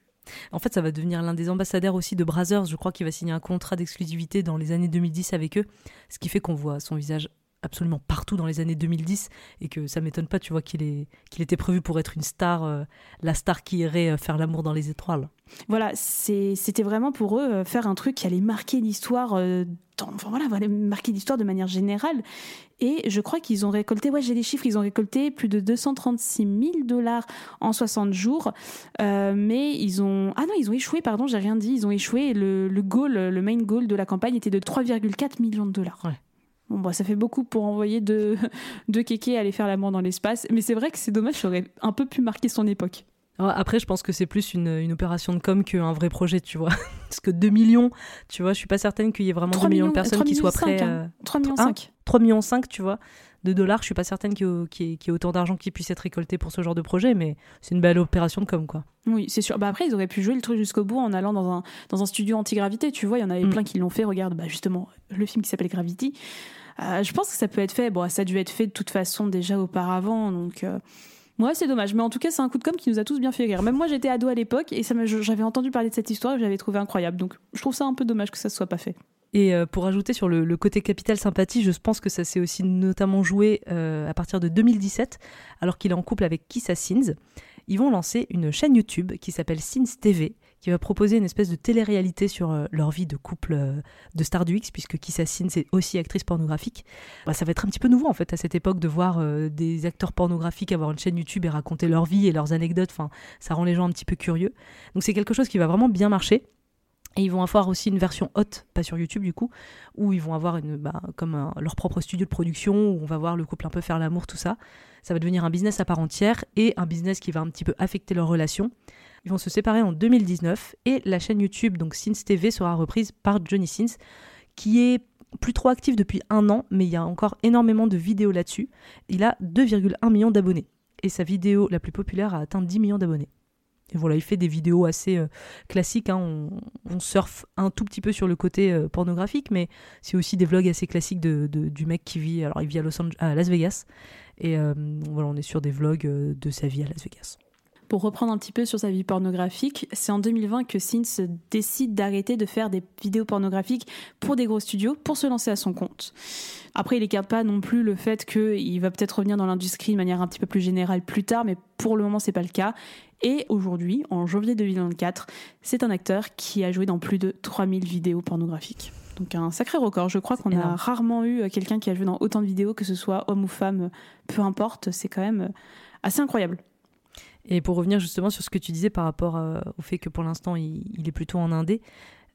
En fait, ça va devenir l'un des ambassadeurs aussi de Brazzers. Je crois qu'il va signer un contrat d'exclusivité dans les années 2010 avec eux, ce qui fait qu'on voit son visage absolument partout dans les années 2010 et que ça m'étonne pas, tu vois, qu'il est qu'il était prévu pour être une star, euh, la star qui irait euh, faire l'amour dans les étoiles. Voilà, c'était vraiment pour eux euh, faire un truc qui allait marquer l'histoire, enfin voilà, marquer l'histoire de manière générale. Et je crois qu'ils ont récolté, ouais, j'ai les chiffres, ils ont récolté plus de 236 000 dollars en 60 jours. mais ils ont, ah non, ils ont échoué, pardon, j'ai rien dit, ils ont échoué. Le, le goal, le main goal de la campagne était de 3,4 millions de dollars. Ouais. Bon, bah, ça fait beaucoup pour envoyer deux, *laughs* deux kékés aller faire l'amour dans l'espace. Mais c'est vrai que c'est dommage, ça aurait un peu pu marquer son époque. Après, je pense que c'est plus une, une, opération de com qu'un vrai projet, tu vois. *laughs* Parce que 2 millions, tu vois, je suis pas certaine qu'il y ait vraiment 2 millions, de personnes qui soient prêtes. Hein. 3 millions 5. 3 millions 5, tu vois, de dollars. Je suis pas certaine qu'il y, ait, ait autant d'argent qui puisse être récolté pour ce genre de projet, mais c'est une belle opération de com, quoi. Oui, c'est sûr. Bah après, ils auraient pu jouer le truc jusqu'au bout en allant dans un, dans un studio anti-gravité. Tu vois, il y en avait mm. plein qui l'ont fait. Regarde, bah justement, le film qui s'appelle Gravity. Euh, je pense que ça peut être fait. Bon, ça a dû être fait de toute façon déjà auparavant, donc. Euh, c'est dommage, mais en tout cas, c'est un coup de com qui nous a tous bien fait rire. Même moi, j'étais ado à l'époque et j'avais entendu parler de cette histoire et j'avais trouvé incroyable. Donc, je trouve ça un peu dommage que ça ne soit pas fait. Et euh, pour ajouter sur le, côté capital sympathie, je pense que ça s'est aussi notamment joué à partir de 2017, alors qu'il est en couple avec Kissa Sins. Ils vont lancer une chaîne YouTube qui s'appelle Sins TV, qui va proposer une espèce de télé-réalité sur euh, leur vie de couple euh, de stars du X, puisque Kissa Sin, c'est aussi actrice pornographique. Bah, ça va être un petit peu nouveau, en fait, à cette époque, de voir euh, des acteurs pornographiques avoir une chaîne YouTube et raconter leur vie et leurs anecdotes. Enfin, ça rend les gens un petit peu curieux. Donc, c'est quelque chose qui va vraiment bien marcher. Et ils vont avoir aussi une version haute, pas sur YouTube du coup, où ils vont avoir une, bah, comme leur propre studio de production, où on va voir le couple un peu faire l'amour, tout ça. Ça va devenir un business à part entière et un business qui va un petit peu affecter leur relation. Ils vont se séparer en 2019 et la chaîne YouTube, donc Sins TV, sera reprise par Johnny Sins, qui est plus trop actif depuis un an, mais il y a encore énormément de vidéos là-dessus. Il a 2,1 millions d'abonnés. Et sa vidéo la plus populaire a atteint 10 millions d'abonnés. Et voilà, il fait des vidéos assez euh, classiques. Hein. On, surfe un tout petit peu sur le côté euh, pornographique, mais c'est aussi des vlogs assez classiques de, du mec qui vit. Alors, il vit à, Los Angeles, à Las Vegas. Et euh, voilà, on est sur des vlogs de sa vie à Las Vegas. Pour reprendre un petit peu sur sa vie pornographique, c'est en 2020 que Sins décide d'arrêter de faire des vidéos pornographiques pour des gros studios pour se lancer à son compte. Après, il n'écarte pas non plus le fait qu'il va peut-être revenir dans l'industrie de manière un petit peu plus générale plus tard, mais pour le moment, c'est pas le cas. Et aujourd'hui, en janvier 2024, c'est un acteur qui a joué dans plus de 3000 vidéos pornographiques. Donc un sacré record. Je crois qu'on a rarement eu quelqu'un qui a joué dans autant de vidéos, que ce soit homme ou femme, peu importe. C'est quand même assez incroyable. Et pour revenir justement sur ce que tu disais par rapport euh, au fait que pour l'instant il, est plutôt en indé,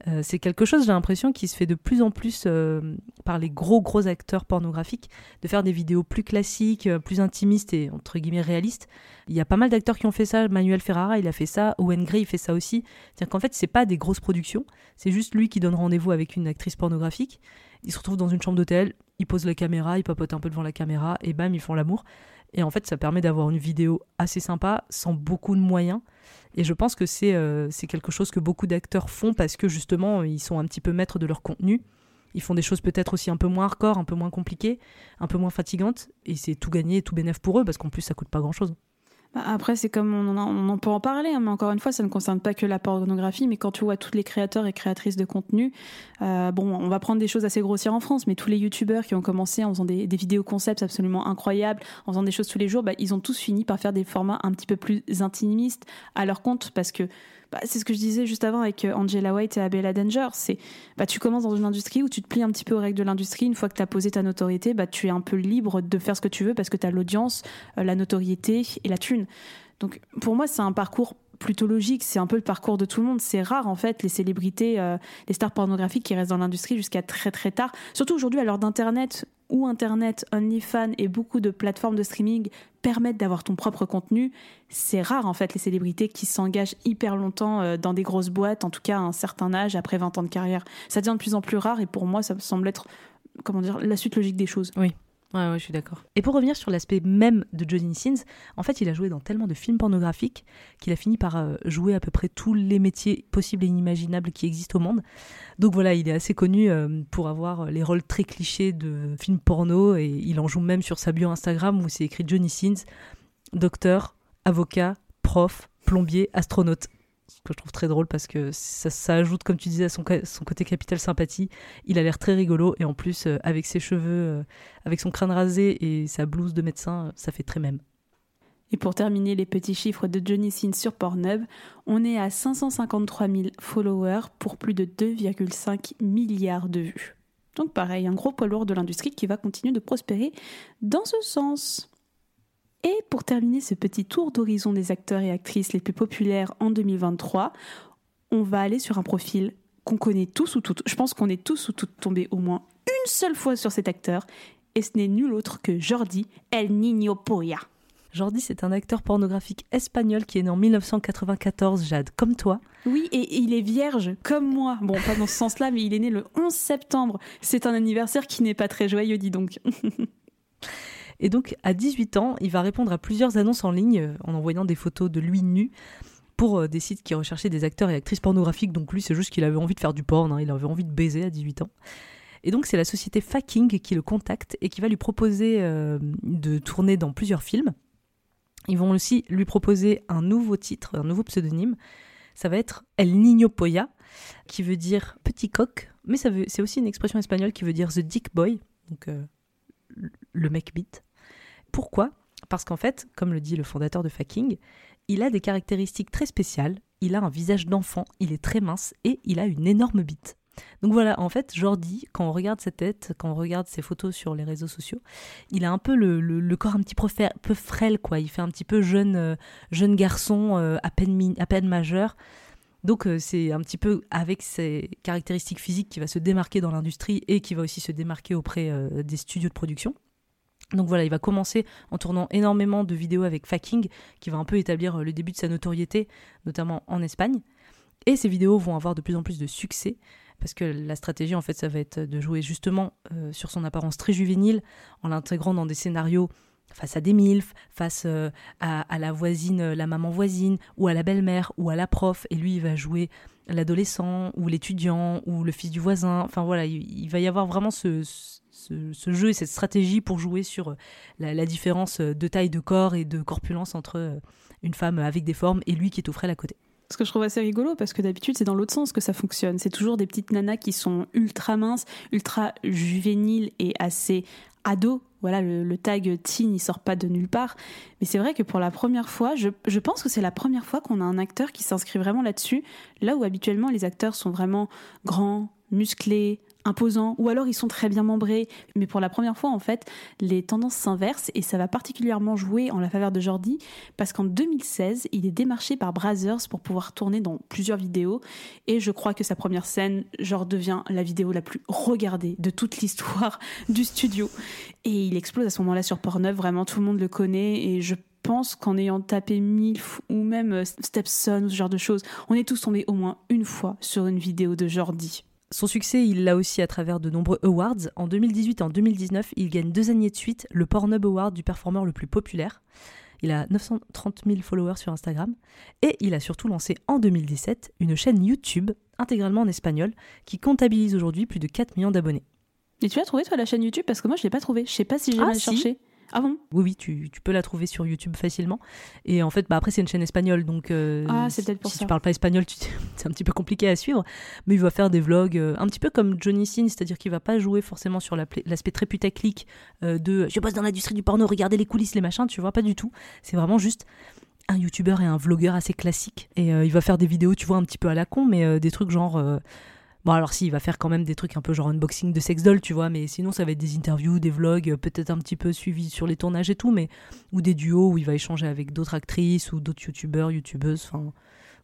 euh, c'est quelque chose, j'ai l'impression, qui se fait de plus en plus euh, par les gros gros acteurs pornographiques, de faire des vidéos plus classiques, plus intimistes et entre guillemets réalistes. Il y a pas mal d'acteurs qui ont fait ça. Manuel Ferrara, il a fait ça. Owen Gray, il fait ça aussi. C'est-à-dire qu'en fait, c'est pas des grosses productions. C'est juste lui qui donne rendez-vous avec une actrice pornographique. Il se retrouve dans une chambre d'hôtel, il pose la caméra, il papote un peu devant la caméra et bam, ils font l'amour. Et en fait, ça permet d'avoir une vidéo assez sympa, sans beaucoup de moyens. Et je pense que c'est euh, quelque chose que beaucoup d'acteurs font parce que justement, ils sont un petit peu maîtres de leur contenu. Ils font des choses peut-être aussi un peu moins hardcore, un peu moins compliquées, un peu moins fatigantes. Et c'est tout gagné, tout bénéf pour eux parce qu'en plus, ça coûte pas grand-chose. Bah, après, c'est comme on en, peut en parler, hein, mais encore une fois, ça ne concerne pas que la pornographie. Mais quand tu vois tous les créateurs et créatrices de contenu, euh, bon, on va prendre des choses assez grossières en France, mais tous les youtubeurs qui ont commencé en faisant des, vidéos concepts absolument incroyables, en faisant des choses tous les jours, bah, ils ont tous fini par faire des formats un petit peu plus intimistes à leur compte parce que bah, c'est ce que je disais juste avant avec euh, Angela White et Abella Danger. C'est, bah, tu commences dans une industrie où tu te plies un petit peu aux règles de l'industrie. Une fois que tu as posé ta notoriété, bah, tu es un peu libre de faire ce que tu veux parce que tu as l'audience, euh, la notoriété et la thune. Donc, pour moi, c'est un parcours plutôt logique. C'est un peu le parcours de tout le monde. C'est rare, en fait, les célébrités, euh, les stars pornographiques qui restent dans l'industrie jusqu'à très très tard. Surtout aujourd'hui, à l'heure d'Internet, où Internet, OnlyFans et beaucoup de plateformes de streaming permettent d'avoir ton propre contenu, c'est rare en fait les célébrités qui s'engagent hyper longtemps euh, dans des grosses boîtes, en tout cas à un certain âge, après 20 ans de carrière. Ça devient de plus en plus rare et pour moi ça me semble être comment dire, la suite logique des choses. Oui. Ouais, ouais, je suis d'accord. Et pour revenir sur l'aspect même de Johnny Sins, en fait, il a joué dans tellement de films pornographiques qu'il a fini par euh, jouer à peu près tous les métiers possibles et inimaginables qui existent au monde. Donc voilà, il est assez connu euh, pour avoir euh, les rôles très clichés de films porno et il en joue même sur sa bio Instagram où c'est écrit Johnny Sins, docteur, avocat, prof, plombier, astronaute. Ce que je trouve très drôle parce que ça, ça ajoute, comme tu disais, à son, côté capital sympathie. Il a l'air très rigolo et en plus, euh, avec ses cheveux, euh, avec son crâne rasé et sa blouse de médecin, ça fait très même. Et pour terminer les petits chiffres de Johnny Sin sur Pornhub, on est à 553 000 followers pour plus de 2,5 milliards de vues. Donc pareil, un gros poids lourd de l'industrie qui va continuer de prospérer dans ce sens. Et pour terminer ce petit tour d'horizon des acteurs et actrices les plus populaires en 2023, on va aller sur un profil qu'on connaît tous ou toutes. Je pense qu'on est tous ou toutes tombés au moins une seule fois sur cet acteur, et ce n'est nul autre que Jordi El Niño Poya. Jordi, c'est un acteur pornographique espagnol qui est né en 1994, Jade, comme toi. Oui, et il est vierge, comme moi. Bon, pas dans ce *laughs* sens-là, mais il est né le 11 septembre. C'est un anniversaire qui n'est pas très joyeux, dis donc. *laughs* et donc, à 18 ans, il va répondre à plusieurs annonces en ligne euh, en envoyant des photos de lui nu pour euh, des sites qui recherchaient des acteurs et actrices pornographiques. Donc lui, c'est juste qu'il avait envie de faire du porn, hein. il avait envie de baiser à 18 ans. Et donc c'est la société Faking qui le contacte et qui va lui proposer euh, de tourner dans plusieurs films. Ils vont aussi lui proposer un nouveau titre, un nouveau pseudonyme. Ça va être El Niño Polla, qui veut dire petit coq, mais c'est aussi une expression espagnole qui veut dire the dick boy, donc le mec bite. Pourquoi? Parce qu'en fait, comme le dit le fondateur de Faking, il a des caractéristiques très spéciales. Il a un visage d'enfant, il est très mince et il a une énorme bite. Donc voilà, en fait, Jordi, quand on regarde sa tête, quand on regarde ses photos sur les réseaux sociaux, il a un peu le, corps un petit peu, frêle, quoi. Il fait un petit peu jeune, euh, jeune garçon, euh, à, peine à peine majeur. Donc euh, c'est un petit peu avec ses caractéristiques physiques qui va se démarquer dans l'industrie et qui va aussi se démarquer auprès des studios de production. Donc voilà, il va commencer en tournant énormément de vidéos avec Faking, qui va un peu établir le début de sa notoriété, notamment en Espagne. Et ces vidéos vont avoir de plus en plus de succès parce que la stratégie en fait ça va être de jouer justement euh, sur son apparence très juvénile en l'intégrant dans des scénarios face à des milfs, face euh, à, la voisine, euh, la maman voisine, ou à la belle-mère, ou à la prof, et lui il va jouer l'adolescent, ou l'étudiant, ou le fils du voisin, enfin voilà, il, va y avoir vraiment ce, jeu et cette stratégie pour jouer sur la, différence de taille de corps et de corpulence entre une femme avec des formes et lui qui est tout frais à côté. Ce que je trouve assez rigolo, parce que d'habitude, c'est dans l'autre sens que ça fonctionne. C'est toujours des petites nanas qui sont ultra minces, ultra juvéniles et assez ados. Voilà, le, tag teen, il sort pas de nulle part. Mais c'est vrai que pour la première fois, je pense que c'est la première fois qu'on a un acteur qui s'inscrit vraiment là-dessus, là où habituellement les acteurs sont vraiment grands, musclés, imposants, ou alors ils sont très bien membrés. Mais pour la première fois, en fait, les tendances s'inversent et ça va particulièrement jouer en la faveur de Jordi parce qu'en 2016, il est démarché par Brazzers pour pouvoir tourner dans plusieurs vidéos et je crois que sa première scène, genre, devient la vidéo la plus regardée de toute l'histoire du studio. Et il explose à ce moment-là sur Pornhub, vraiment tout le monde le connaît et je pense qu'en ayant tapé MILF ou même Stepson ou ce genre de choses, on est tous tombés au moins une fois sur une vidéo de Jordi. Son succès, il l'a aussi à travers de nombreux awards. En 2018 et en 2019, il gagne deux années de suite le Pornhub Award du performeur le plus populaire. Il a 930 000 followers sur Instagram et il a surtout lancé en 2017 une chaîne YouTube intégralement en espagnol qui comptabilise aujourd'hui plus de 4 millions d'abonnés. Et tu as trouvé toi la chaîne YouTube? Parce que moi je l'ai pas trouvée. Je sais pas si j'ai ah, mal cherché. Ah bon? Oui, oui, tu, peux la trouver sur YouTube facilement. Et en fait, bah après, c'est une chaîne espagnole, donc euh, ah, c'est peut-être pour si ça. tu parles pas espagnol, *laughs* c'est un petit peu compliqué à suivre. Mais il va faire des vlogs euh, un petit peu comme Johnny Sin, c'est-à-dire qu'il va pas jouer forcément sur l'aspect très putaclic euh, de je bosse dans l'industrie du porno, regardez les coulisses, les machins, tu vois, pas du tout. C'est vraiment juste un youtubeur et un vlogueur assez classique. Et il va faire des vidéos, tu vois, un petit peu à la con, mais des trucs genre Bon, alors si, il va faire quand même des trucs un peu genre unboxing de sex doll, tu vois, mais sinon ça va être des interviews, des vlogs, euh, peut-être un petit peu suivis sur les tournages et tout, mais ou des duos où il va échanger avec d'autres actrices ou d'autres youtubeurs, youtubeuses, enfin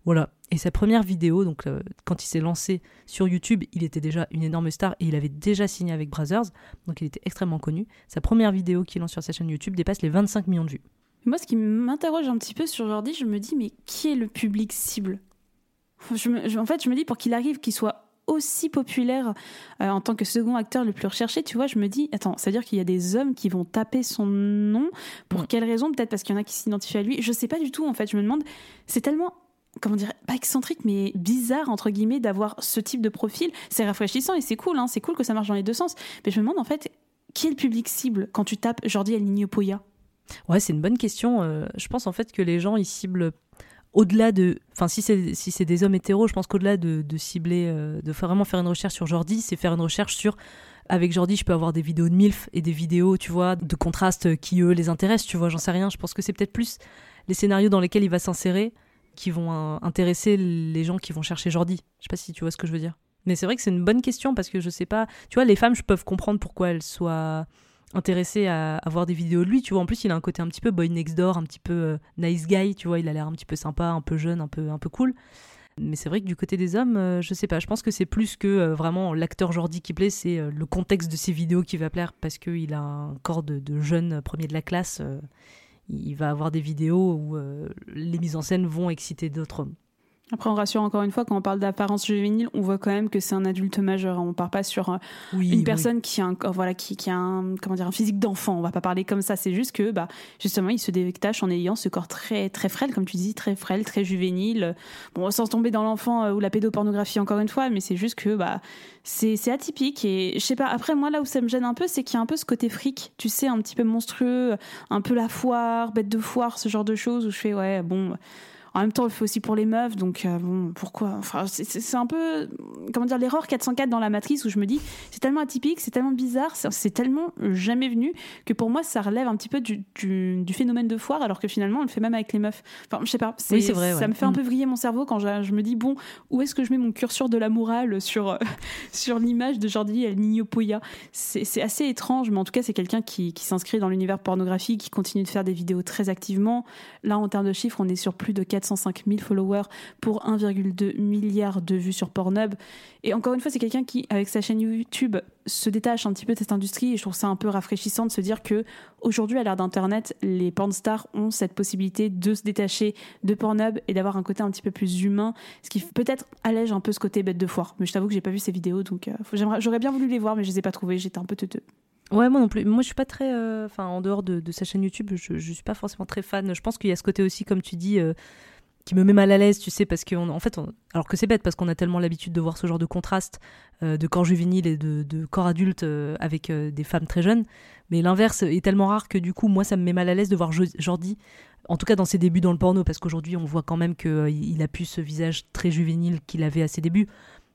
voilà. Et sa première vidéo, donc euh, quand il s'est lancé sur YouTube, il était déjà une énorme star et il avait déjà signé avec Brothers, donc il était extrêmement connu. Sa première vidéo qu'il lance sur sa chaîne YouTube dépasse les 25 millions de vues. Moi, ce qui m'interroge un petit peu sur Jordi, je me dis, mais qui est le public cible? Je En fait, je me dis, pour qu'il arrive, qu'il soit aussi populaire euh, en tant que second acteur le plus recherché, tu vois, je me dis, attends, c'est-à-dire qu'il y a des hommes qui vont taper son nom. Pour mm. quelle raison? Peut-être parce qu'il y en a qui s'identifient à lui. Je sais pas du tout, en fait. Je me demande, c'est tellement comment dire, pas excentrique, mais bizarre, entre guillemets, d'avoir ce type de profil. C'est rafraîchissant et c'est cool, hein, c'est cool que ça marche dans les deux sens. Mais je me demande, en fait, qui est le public cible quand tu tapes Jordi El Niño Poya? Ouais, c'est une bonne question. Euh, je pense en fait que les gens, ils ciblent au-delà de, enfin si c'est si c'est des hommes hétéros, je pense qu'au-delà de, cibler, euh, de vraiment faire une recherche sur Jordi, c'est faire une recherche sur avec Jordi, je peux avoir des vidéos de MILF et des vidéos, tu vois, de contrastes qui eux les intéressent, tu vois, j'en sais rien. Je pense que c'est peut-être plus les scénarios dans lesquels il va s'insérer qui vont euh, intéresser les gens qui vont chercher Jordi. Je sais pas si tu vois ce que je veux dire. Mais c'est vrai que c'est une bonne question parce que je sais pas, tu vois, les femmes, je peux comprendre pourquoi elles soient intéressées à, à voir des vidéos de lui, tu vois. En plus, il a un côté un petit peu boy next door, un petit peu euh, nice guy, tu vois. Il a l'air un petit peu sympa, un peu jeune, un peu, un peu cool. Mais c'est vrai que du côté des hommes, euh, je sais pas, je pense que c'est plus que euh, vraiment l'acteur Jordi qui plaît, c'est euh, le contexte de ses vidéos qui va plaire parce qu'il a un corps de, de jeune premier de la classe. il va avoir des vidéos où les mises en scène vont exciter d'autres hommes. Après, on rassure encore une fois, quand on parle d'apparence juvénile, on voit quand même que c'est un adulte majeur. On part pas sur euh, Oui, une oui. personne qui a un, voilà, qui, qui a un, comment dire, un physique d'enfant. On va pas parler comme ça. C'est juste que, bah, justement, il se détache en ayant ce corps très, très frêle, comme tu dis, très frêle, très juvénile. Bon, sans tomber dans l'enfant euh, ou la pédopornographie encore une fois, mais c'est juste que, bah, c'est, c'est atypique. Et je sais pas, après, moi, là où ça me gêne un peu, c'est qu'il y a un peu ce côté fric, tu sais, un petit peu monstrueux, un peu la foire, bête de foire, ce genre de choses où je fais, ouais, bon. En même temps, il fait aussi pour les meufs, donc euh, bon, pourquoi? Enfin, c'est- un peu, comment dire, l'erreur 404 dans la matrice où je me dis, c'est tellement atypique, c'est tellement bizarre, c'est tellement jamais venu que pour moi, ça relève un petit peu du, du, du phénomène de foire, alors que finalement, on le fait même avec les meufs. Enfin, je sais pas, Oui, c'est vrai, ça ouais. me fait un Mm. peu vriller mon cerveau quand je, je me dis, bon, où est-ce que je mets mon curseur de la morale sur, euh, *laughs* sur l'image de Jordi El Niño Poya? C'est assez étrange, mais en tout cas, c'est quelqu'un qui, qui s'inscrit dans l'univers pornographique, qui continue de faire des vidéos très activement. Là, en termes de chiffres, on est sur plus de 405 000 followers pour 1,2 milliard de vues sur Pornhub. Et encore une fois, c'est quelqu'un qui, avec sa chaîne YouTube, se détache un petit peu de cette industrie. Et je trouve ça un peu rafraîchissant de se dire que aujourd'hui, à l'ère d'Internet, les pornstars ont cette possibilité de se détacher de Pornhub et d'avoir un côté un petit peu plus humain, ce qui peut-être allège un peu ce côté bête de foire. Mais je t'avoue que j'ai pas vu ces vidéos, donc euh, j'aurais bien voulu les voir, mais je les ai pas trouvées. J'étais un peu teuteux. Ouais, moi non plus. Moi, je suis pas très. euh, Enfin, en dehors de, de sa chaîne YouTube, je, je suis pas forcément très fan. Je pense qu'il y a ce côté aussi, comme tu dis, euh, qui me met mal à l'aise, tu sais, parce qu'en en fait, on- alors que c'est bête, parce qu'on a tellement l'habitude de voir ce genre de contraste euh, de corps juvénile et de, corps adulte euh, avec euh, des femmes très jeunes. Mais l'inverse est tellement rare que du coup, moi, ça me met mal à l'aise de voir Jo- Jordi, en tout cas dans ses débuts dans le porno, parce qu'aujourd'hui, on voit quand même qu'il a pu ce visage très juvénile qu'il avait à ses débuts.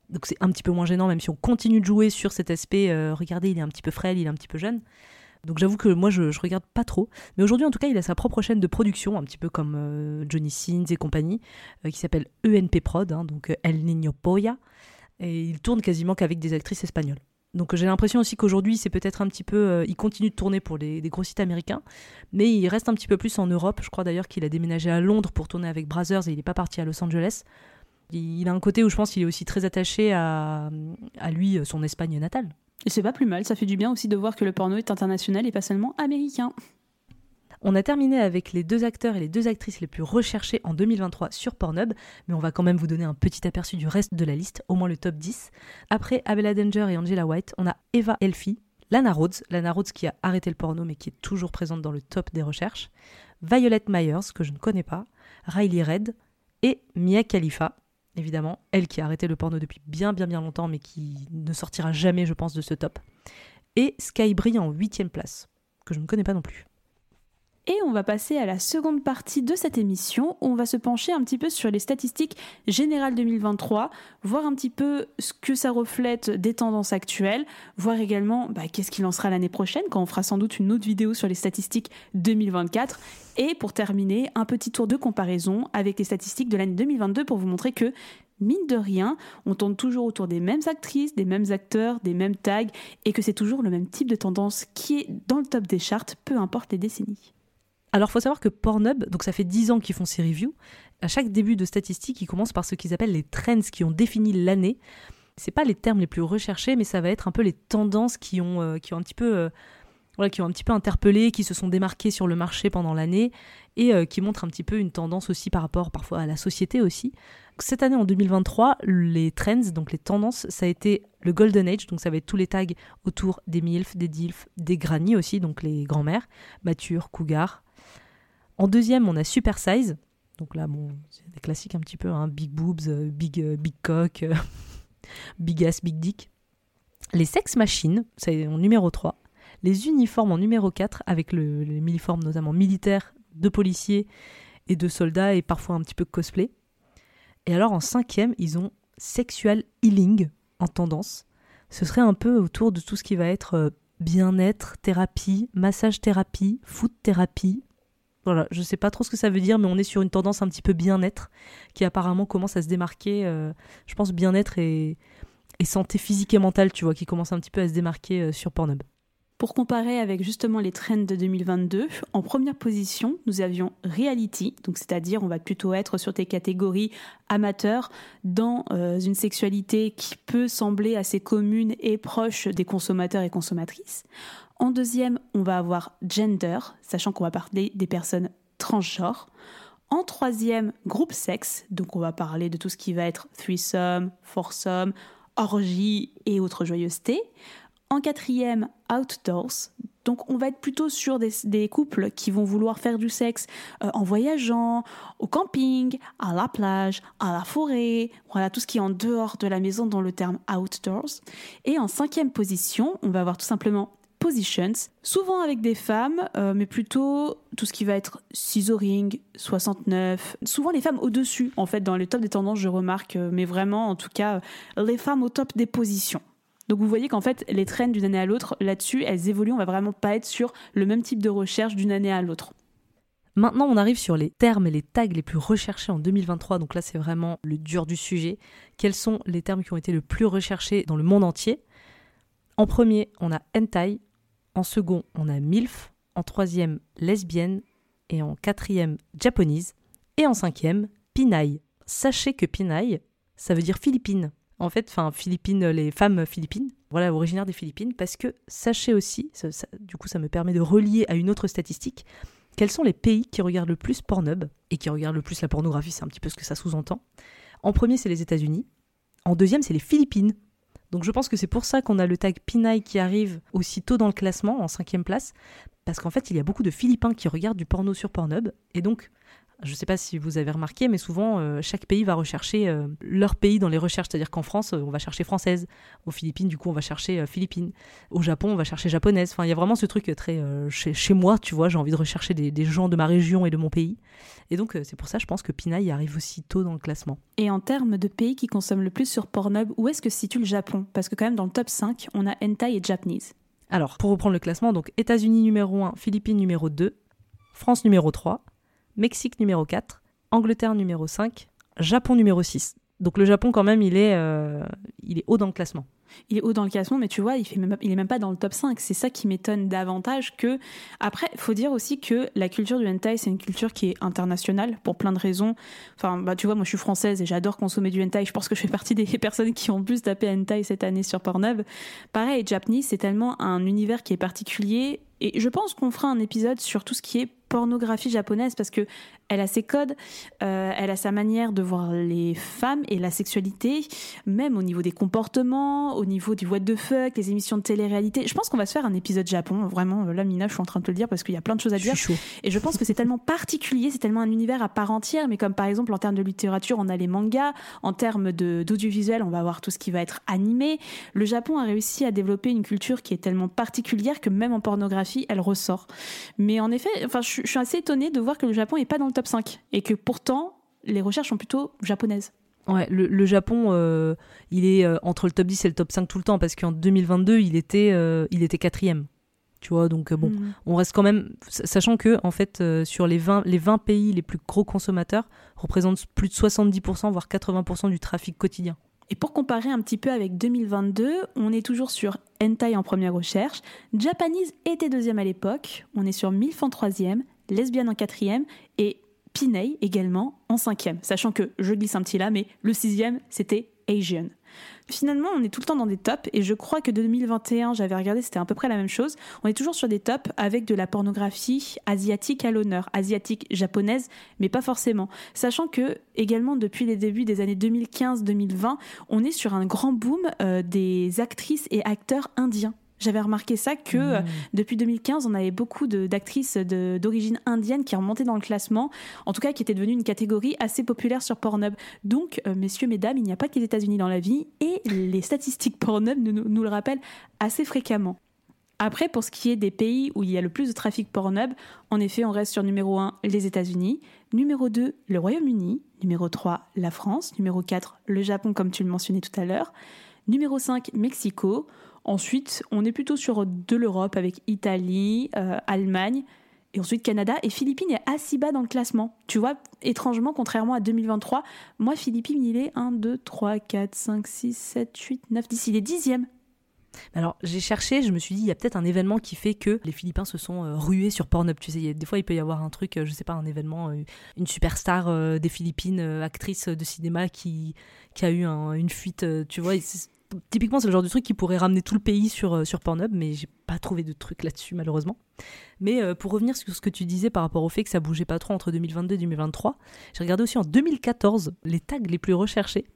Donc c'est un petit peu moins gênant, même si on continue de jouer sur cet aspect. regardez, il est un petit peu frêle, il est un petit peu jeune. Donc j'avoue que moi je, je regarde pas trop. Mais aujourd'hui en tout cas il a sa propre chaîne de production, un petit peu comme euh, Johnny Sins et compagnie, euh, qui s'appelle ENP Prod, hein, donc euh, El Niño Polla. Et il tourne quasiment qu'avec des actrices espagnoles. Donc j'ai l'impression aussi qu'aujourd'hui c'est peut-être un petit peu... il continue de tourner pour des gros sites américains, mais il reste un petit peu plus en Europe. Je crois d'ailleurs qu'il a déménagé à Londres pour tourner avec Brazzers et il n'est pas parti à Los Angeles. Il a un côté où je pense qu'il est aussi très attaché à lui, son Espagne natale. Et c'est pas plus mal, ça fait du bien aussi de voir que le porno est international et pas seulement américain. On a terminé avec les deux acteurs et les deux actrices les plus recherchés en 2023 sur Pornhub, mais on va quand même vous donner un petit aperçu du reste de la liste, au moins le top 10. Après Abella Danger et Angela White, on a Eva Elfie, Lana Rhodes, Lana Rhodes qui a arrêté le porno mais qui est toujours présente dans le top des recherches, Violet Myers, que je ne connais pas, Riley Red et Mia Khalifa, évidemment, elle qui a arrêté le porno depuis bien bien bien longtemps mais qui ne sortira jamais, je pense, de ce top. Et Sky en huitième place, que je ne connais pas non plus. Et on va passer à la seconde partie de cette émission où on va se pencher un petit peu sur les statistiques générales 2023, voir un petit peu ce que ça reflète des tendances actuelles, voir également bah, qu'est-ce qu'il en sera l'année prochaine quand on fera sans doute une autre vidéo sur les statistiques 2024. Et pour terminer, un petit tour de comparaison avec les statistiques de l'année 2022 pour vous montrer que mine de rien, on tourne toujours autour des mêmes actrices, des mêmes acteurs, des mêmes tags, et que c'est toujours le même type de tendance qui est dans le top des charts, peu importe les décennies. Alors, faut savoir que Pornhub, donc ça fait 10 ans qu'ils font ces reviews, à chaque début de statistique, ils commencent par ce qu'ils appellent les trends qui ont défini l'année. C'est pas les termes les plus recherchés, mais ça va être un peu les tendances qui ont, euh, qui ont un petit peu. euh, voilà, qui ont un petit peu interpellé, qui se sont démarquées sur le marché pendant l'année et euh, qui montrent un petit peu une tendance aussi par rapport parfois à la société aussi. Cette année en 2023, les trends, donc les tendances, ça a été le Golden Age, donc ça va être tous les tags autour des MILF, des DILF, des granny aussi, donc les grands-mères, mature, cougar, en deuxième, on a Super Size. Donc là, c'est des classiques un petit peu, hein, big boobs, euh, big, euh, big cock, euh, *laughs* big ass, big dick. Les sex machines, c'est en numéro 3. Les uniformes en numéro 4, avec le, les uniformes notamment militaires, de policiers et de soldats et parfois un petit peu cosplay. Et alors en cinquième, ils ont sexual healing en tendance. Ce serait un peu autour de tout ce qui va être bien-être, thérapie, massage thérapie, foot thérapie. Voilà, je sais pas trop ce que ça veut dire, mais on est sur une tendance un petit peu bien-être qui apparemment commence à se démarquer. euh, je pense bien-être et, et santé physique et mentale, tu vois, qui commence un petit peu à se démarquer euh, sur Pornhub. Pour comparer avec justement les trends de 2022, en première position, nous avions reality, donc c'est-à-dire on va plutôt être sur tes catégories amateurs dans euh, une sexualité qui peut sembler assez commune et proche des consommateurs et consommatrices. En deuxième, on va avoir gender, sachant qu'on va parler des personnes transgenres. En troisième, groupe sexe, donc on va parler de tout ce qui va être threesome, foursome, orgie et autres joyeusetés. En quatrième, outdoors. Donc on va être plutôt sur des, couples qui vont vouloir faire du sexe euh, en voyageant, au camping, à la plage, à la forêt, voilà tout ce qui est en dehors de la maison dans le terme outdoors. Et en cinquième position, on va avoir tout simplement positions, souvent avec des femmes, euh, mais plutôt tout ce qui va être scissoring, 69, souvent les femmes au-dessus, en fait, dans les tops des tendances, je remarque, euh, mais vraiment, en tout cas, euh, les femmes au top des positions. Donc vous voyez qu'en fait, les trends d'une année à l'autre, là-dessus, elles évoluent, on va vraiment pas être sur le même type de recherche d'une année à l'autre. Maintenant, on arrive sur les termes et les tags les plus recherchés en 2023. Donc là, c'est vraiment le dur du sujet. Quels sont les termes qui ont été le plus recherchés dans le monde entier? En premier, on a hentai. En second, on a milf. En troisième, lesbienne. Et en quatrième, japonaise. Et en cinquième, pinaille. Sachez que pinaille, ça veut dire Philippines. En fait, enfin, Philippines, les femmes philippines, voilà, originaires des Philippines, parce que sachez aussi, du coup, ça me permet de relier à une autre statistique, quels sont les pays qui regardent le plus Pornhub et qui regardent le plus la pornographie, c'est un petit peu ce que ça sous-entend. En premier, c'est les États-Unis. En deuxième, c'est les Philippines. Donc je pense que c'est pour ça qu'on a le tag Pinaille qui arrive aussi tôt dans le classement, en cinquième place, parce qu'en fait, il y a beaucoup de Philippins qui regardent du porno sur Pornhub, et donc je ne sais pas si vous avez remarqué, mais souvent, euh, chaque pays va rechercher euh, leur pays dans les recherches. C'est-à-dire qu'en France, euh, on va chercher française. Aux Philippines, du coup, on va chercher euh, philippine. Au Japon, on va chercher japonaise. Enfin, il y a vraiment ce truc très chez, chez moi, tu vois. J'ai envie de rechercher des, des gens de ma région et de mon pays. Et donc, c'est pour ça, je pense que Pinaille arrive aussi tôt dans le classement. Et en termes de pays qui consomment le plus sur Pornhub, où est-ce que se situe le Japon? Parce que quand même dans le top 5, on a hentai et Japanese. Alors, pour reprendre le classement, donc États-Unis numéro 1, Philippines numéro 2, France numéro 3, Mexique numéro 4, Angleterre numéro 5, Japon numéro 6. Donc le Japon quand même, il est, euh, il est haut dans le classement. Il est haut dans le classement, mais tu vois, il, fait même, est même pas dans le top 5. C'est ça qui m'étonne davantage que. Après, faut dire aussi que la culture du hentai, c'est une culture qui est internationale pour plein de raisons. Enfin, bah, tu vois, moi je suis française et j'adore consommer du hentai. Je pense que je fais partie des *laughs* personnes qui ont plus tapé hentai cette année sur Pornhub. Pareil, Japanese, c'est tellement un univers qui est particulier. Et je pense qu'on fera un épisode sur tout ce qui est pornographie japonaise parce que elle a ses codes, euh, elle a sa manière de voir les femmes et la sexualité, même au niveau des comportements, au niveau du what the fuck, les émissions de télé-réalité. Je pense qu'on va se faire un épisode Japon, vraiment. Là, Mina, je suis en train de te le dire parce qu'il y a plein de choses à Je dire. chaud. Et je pense que c'est tellement particulier, c'est tellement un univers à part entière. Mais comme par exemple en termes de littérature, on a les mangas. En termes d'audiovisuel, on va avoir tout ce qui va être animé. Le Japon a réussi à développer une culture qui est tellement particulière que même en pornographie, elle ressort. Mais en effet, enfin, je, je suis assez étonnée de voir que le Japon est pas dans le top 5 et que pourtant les recherches sont plutôt japonaises. Ouais, le, le Japon, euh, il est euh, entre le top 10 et le top 5 tout le temps parce qu'en 2022, il était, euh, il était quatrième. Tu vois, donc bon, Mm. on reste quand même, sachant que en fait, sur les 20, les 20 pays les plus gros consommateurs, représentent plus de 70%, voire 80% du trafic quotidien. Et pour comparer un petit peu avec 2022, on est toujours sur Hentai en première recherche. Japanese était deuxième à l'époque. On est sur MILF en troisième, Lesbienne en quatrième et Pinay également en cinquième. Sachant que je glisse un petit là, mais le sixième, c'était Asian. Finalement, on est tout le temps dans des tops et je crois que de 2021, j'avais regardé, c'était à peu près la même chose. On est toujours sur des tops avec de la pornographie asiatique à l'honneur, asiatique japonaise, mais pas forcément. Sachant que également depuis les débuts des années 2015-2020, on est sur un grand boom euh, des actrices et acteurs indiens. J'avais remarqué ça que euh, depuis 2015, on avait beaucoup d'actrices d'origine indienne qui remontaient dans le classement, en tout cas qui était devenue une catégorie assez populaire sur Pornhub. Donc, euh, messieurs, mesdames, il n'y a pas que les États-Unis dans la vie et les statistiques Pornhub nous, nous- nous le rappellent assez fréquemment. Après, pour ce qui est des pays où il y a le plus de trafic Pornhub, en effet, on reste sur numéro 1, les États-Unis, numéro 2, le Royaume-Uni, numéro 3, la France, numéro 4, le Japon, comme tu le mentionnais tout à l'heure, numéro 5, Mexico. Ensuite, on est plutôt sur de l'Europe avec Italie, euh, Allemagne, et ensuite Canada. Et Philippines est assez bas dans le classement. Tu vois, étrangement, contrairement à 2023, moi, Philippines, il est 1, 2, 3, 4, 5, 6, 7, 8, 9, 10. Il est dixième. Alors j'ai cherché, je me suis dit il y a peut-être un événement qui fait que les Philippins se sont euh, rués sur Pornhub. Tu sais, des fois il peut y avoir un truc, euh, je sais pas, un événement, une superstar des Philippines, actrice de cinéma qui, qui a eu une fuite, tu vois. Typiquement, c'est le genre de truc qui pourrait ramener tout le pays sur, sur Pornhub, mais j'ai pas trouvé de truc là-dessus, malheureusement. Mais pour revenir sur ce que tu disais par rapport au fait que ça bougeait pas trop entre 2022 et 2023, j'ai regardé aussi en 2014 les tags les plus recherchés.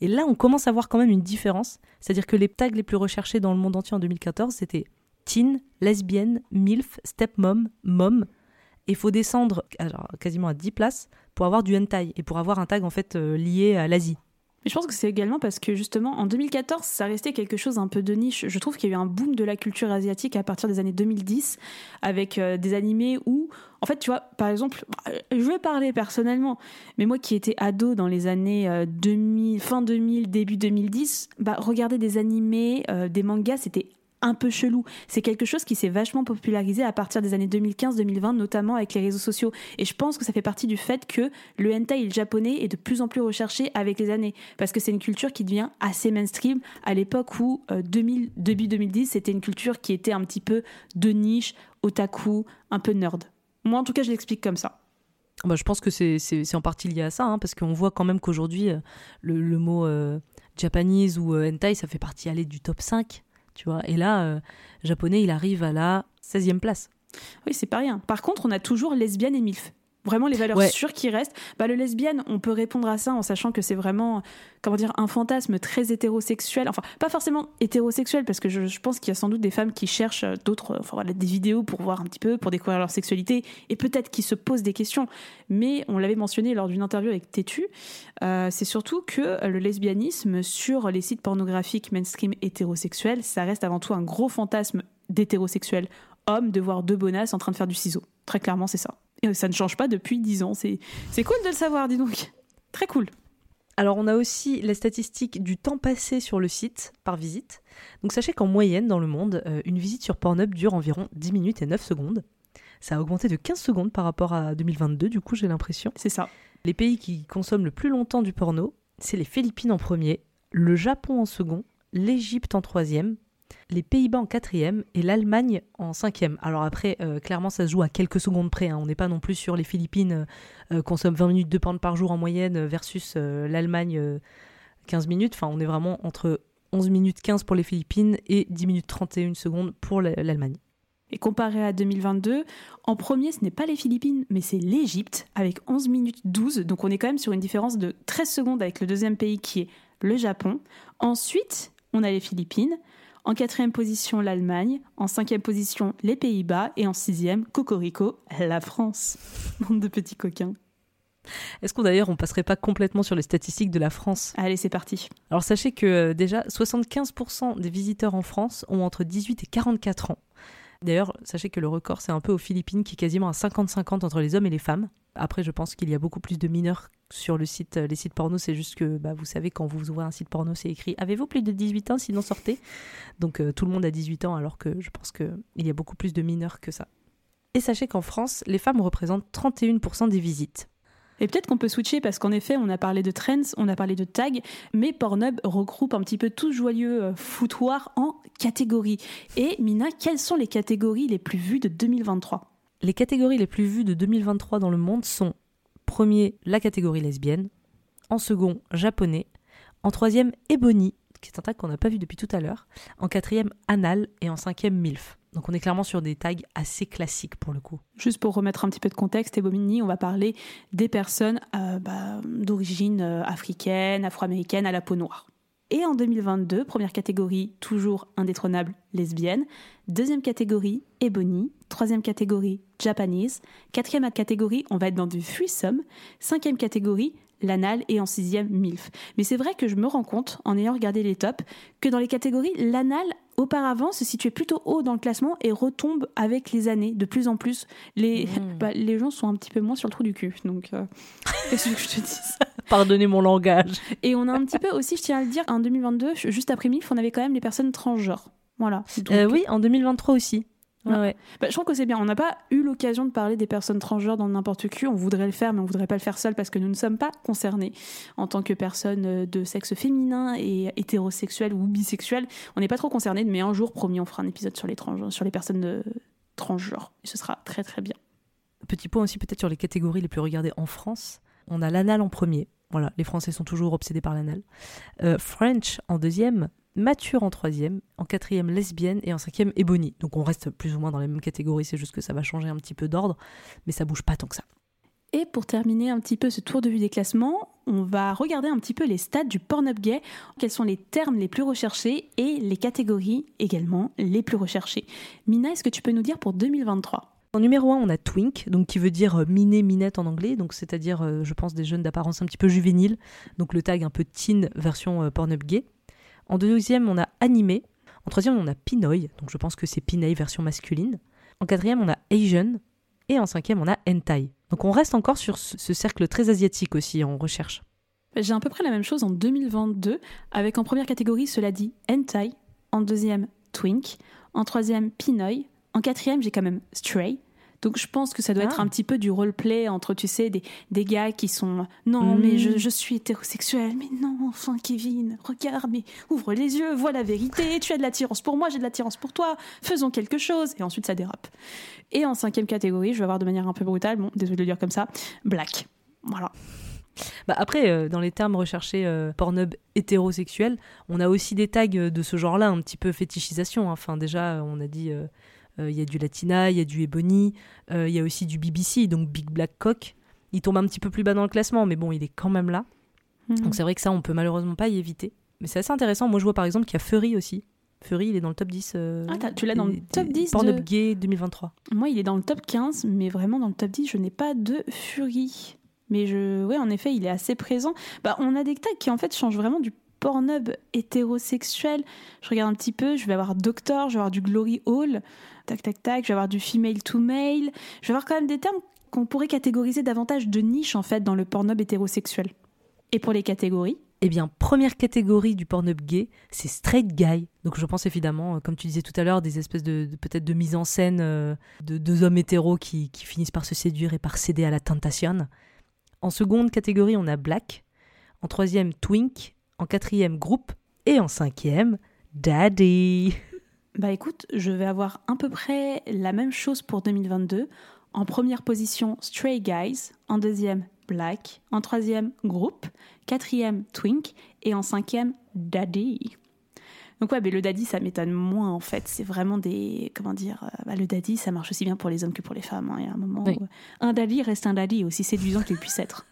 Et là, on commence à voir quand même une différence. C'est-à-dire que les tags les plus recherchés dans le monde entier en 2014, c'était teen, lesbienne, milf, stepmom, mom. Et il faut descendre quasiment à 10 places pour avoir du hentai et pour avoir un tag en fait euh, lié à l'Asie. Mais je pense que c'est également parce que justement en 2014, ça restait quelque chose un peu de niche. Je trouve qu'il y a eu un boom de la culture asiatique à partir des années 2010 avec euh, des animés où, en fait, tu vois, par exemple, je vais parler personnellement, mais moi qui étais ado dans les années 2000, euh, fin 2000, début 2010, bah, regarder des animés, euh, des mangas, c'était un peu chelou. C'est quelque chose qui s'est vachement popularisé à partir des années 2015-2020, notamment avec les réseaux sociaux. Et je pense que ça fait partie du fait que le hentai le japonais est de plus en plus recherché avec les années. Parce que c'est une culture qui devient assez mainstream à l'époque où, 2000, euh, début 2010, c'était une culture qui était un petit peu de niche, otaku, un peu nerd. Moi, en tout cas, je l'explique comme ça. Bah, je pense que c'est en partie lié à ça, hein, parce qu'on voit quand même qu'aujourd'hui, euh, le, mot euh, Japanese ou hentai, ça fait partie aller du top 5 vois. Et là, euh, japonais, il arrive à la 16e place. Oui, c'est pas rien. Par contre, on a toujours lesbienne et MILF vraiment les valeurs sûres qui restent. Bah, le lesbienne, on peut répondre à ça en sachant que c'est vraiment, comment dire, un fantasme très hétérosexuel. Enfin, pas forcément hétérosexuel, parce que je, pense qu'il y a sans doute des femmes qui cherchent d'autres, enfin, voilà, des vidéos pour voir un petit peu, pour découvrir leur sexualité, et peut-être qui se posent des questions. Mais on l'avait mentionné lors d'une interview avec Tétu, euh, c'est surtout que le lesbianisme sur les sites pornographiques mainstream hétérosexuels, ça reste avant tout un gros fantasme d'hétérosexuel homme de voir deux bonasses en train de faire du ciseau. Très clairement, c'est ça. Et ça ne change pas depuis 10 ans. C'est cool de le savoir, dis donc. Très cool. Alors on a aussi les statistiques du temps passé sur le site par visite. Donc sachez qu'en moyenne dans le monde, euh, une visite sur Pornhub dure environ 10 minutes et 9 secondes. Ça a augmenté de 15 secondes par rapport à 2022 du coup j'ai l'impression. C'est ça. Les pays qui consomment le plus longtemps du porno, c'est les Philippines en premier, le Japon en second, l'Égypte en troisième, les Pays-Bas en quatrième et l'Allemagne en cinquième. Alors après, euh, clairement, ça se joue à quelques secondes près. Hein. On n'est pas non plus sur les Philippines euh, euh consomment 20 minutes de porn par jour en moyenne versus euh, l'Allemagne 15 minutes. Enfin, on est vraiment entre 11 minutes 15 pour les Philippines et 10 minutes 31 secondes pour l'Allemagne. Et comparé à 2022, en premier, ce n'est pas les Philippines, mais c'est l'Égypte, avec 11 minutes 12. Donc on est quand même sur une différence de 13 secondes avec le deuxième pays qui est le Japon. Ensuite, on a les Philippines. En quatrième position, l'Allemagne. En cinquième position, les Pays-Bas. Et en sixième, Cocorico, la France. *laughs* Bande de petits coquins. Est-ce qu'on d'ailleurs on passerait pas complètement sur les statistiques de la France? Allez, c'est parti. Alors sachez que euh, déjà 75% des visiteurs en France ont entre 18 et 44 ans. D'ailleurs, sachez que le record c'est un peu aux Philippines qui est quasiment à 50-50 entre les hommes et les femmes. Après, je pense qu'il y a beaucoup plus de mineurs sur le site, euh, les sites porno. C'est juste que, bah, vous savez, quand vous ouvrez un site porno, c'est écrit Avez-vous plus de 18 ans? Sinon, sortez. Donc, euh, tout le monde a 18 ans, alors que je pense qu'il y a beaucoup plus de mineurs que ça. Et sachez qu'en France, les femmes représentent 31% des visites. Et peut-être qu'on peut switcher parce qu'en effet, on a parlé de trends, on a parlé de tags, mais Pornhub regroupe un petit peu tout joyeux euh, foutoir en catégories. Et Mina, quelles sont les catégories les plus vues de 2023 les catégories les plus vues de 2023 dans le monde sont premier la catégorie lesbienne, en second japonais, en troisième Ebony, qui est un tag qu'on n'a pas vu depuis tout à l'heure, en quatrième anal et en cinquième milf. Donc on est clairement sur des tags assez classiques pour le coup. Juste pour remettre un petit peu de contexte, Ebony, on va parler des personnes euh, bah, d'origine euh, africaine, afro-américaine à la peau noire. Et en 2022, première catégorie, toujours indétrônable, lesbienne. Deuxième catégorie, Ebony. Troisième catégorie, Japanese. Quatrième catégorie, on va être dans du threesome. Cinquième catégorie, l'anal. Et en sixième, MILF. Mais c'est vrai que je me rends compte, en ayant regardé les tops, que dans les catégories, l'anal auparavant se situait plutôt haut dans le classement et retombe avec les années de plus en plus. Les, Mmh. *laughs* bah, les gens sont un petit peu moins sur le trou du cul. Donc, euh, *laughs* qu'est-ce que je te dis Pardonnez mon langage. Et on a un petit peu aussi, je tiens à le dire, en 2022, juste après MILF, on avait quand même les personnes transgenres. Voilà. Donc, Euh, oui, en 2023 aussi. Ouais, Ouais. ouais. bah, je trouve que c'est bien. On n'a pas eu l'occasion de parler des personnes transgenres dans n'importe qui. On voudrait le faire, mais on voudrait pas le faire seul parce que nous ne sommes pas concernés en tant que personnes euh, de sexe féminin et hétérosexuelles ou bisexuelles. On n'est pas trop concernés, mais un jour, promis, on fera un épisode sur les, trans sur les personnes euh, transgenres. Et ce sera très très bien. Petit point aussi peut-être sur les catégories les plus regardées en France. On a l'anal en premier. Voilà, les Français sont toujours obsédés par l'anal. Euh, French en deuxième, mature en troisième, en quatrième lesbienne et en cinquième ébony. Donc on reste plus ou moins dans les mêmes catégories, c'est juste que ça va changer un petit peu d'ordre, mais ça bouge pas tant que ça. Et pour terminer un petit peu ce tour de vue des classements, on va regarder un petit peu les stats du Pornhub gay, quels sont les termes les plus recherchés et les catégories également les plus recherchées. Mina, est-ce que tu peux nous dire pour 2023 En numéro 1, on a twink, donc qui veut dire euh, miné, minette en anglais, donc c'est-à-dire, euh, je pense, des jeunes d'apparence un petit peu juvénile, donc le tag un peu teen version euh, Pornhub gay. En deuxième, on a animé. En troisième, on a pinoy, donc je pense que c'est pinay version masculine. En quatrième, on a Asian. Et en cinquième, on a hentai. Donc on reste encore sur ce ce cercle très asiatique aussi en recherche. J'ai à peu près la même chose en 2022, avec en première catégorie, cela dit, hentai, en deuxième, twink, en troisième, pinoy, en quatrième, j'ai quand même stray. Donc je pense que ça doit être Ah. un petit peu du roleplay entre, tu sais, des, des gars qui sont non, Mm. mais je, je suis hétérosexuel, mais non, enfin Kevin, regarde, mais ouvre les yeux, vois la vérité, tu as de l'attirance pour moi, j'ai de l'attirance pour toi, faisons quelque chose, et ensuite ça dérape. Et en cinquième catégorie, je vais avoir de manière un peu brutale, bon, désolé de le dire comme ça, black. Voilà. Bah après, euh, dans les termes recherchés euh, Pornhub hétérosexuel, on a aussi des tags euh, de ce genre-là, un petit peu fétichisation. hein. Enfin, déjà, on a dit, euh, il y a du Latina, il y a du Ebony, euh, il y a aussi du BBC, donc Big Black Cock. Il tombe un petit peu plus bas dans le classement, mais bon, il est quand même là. Mhm. Donc c'est vrai que ça, on peut malheureusement pas y éviter. Mais c'est assez intéressant. Moi, je vois par exemple qu'il y a Furry aussi. Furry, il est dans le top 10. euh, Ah, tu l'as dans le top des 10 Pornhub de- gay 2023. Moi, il est dans le top 15, mais vraiment dans le top 10, je n'ai pas de Fury. Mais je, ouais, en effet, il est assez présent. Bah, on a des tags qui en fait changent vraiment du Pornhub hétérosexuel. Je regarde un petit peu, je vais avoir Doctor, je vais avoir du Glory Hall, tac tac tac, je vais avoir du Female to Male. Je vais avoir quand même des termes qu'on pourrait catégoriser davantage de niche en fait dans le Pornhub hétérosexuel. Et pour les catégories, Eh bien, première catégorie du Pornhub gay, c'est straight guy. Donc je pense évidemment, euh, comme tu disais tout à l'heure, des espèces de, de- peut-être de mise en scène euh, de deux hommes hétéros qui, qui finissent par se séduire et par céder à la tentation. En seconde catégorie, on a black. En troisième, twink. En quatrième, groupe. Et en cinquième, daddy. Bah écoute, je vais avoir à peu près la même chose pour 2022. En première position, Stray Guys. En deuxième, Black. En troisième, Groupe. Quatrième, Twink. Et en cinquième, Daddy. Donc ouais, mais le daddy, ça m'étonne moins en fait. C'est vraiment des... Comment dire euh, bah, Le daddy, ça marche aussi bien pour les hommes que pour les femmes. hein. Il y a un moment Oui. où un daddy reste un daddy, aussi séduisant qu'il puisse être.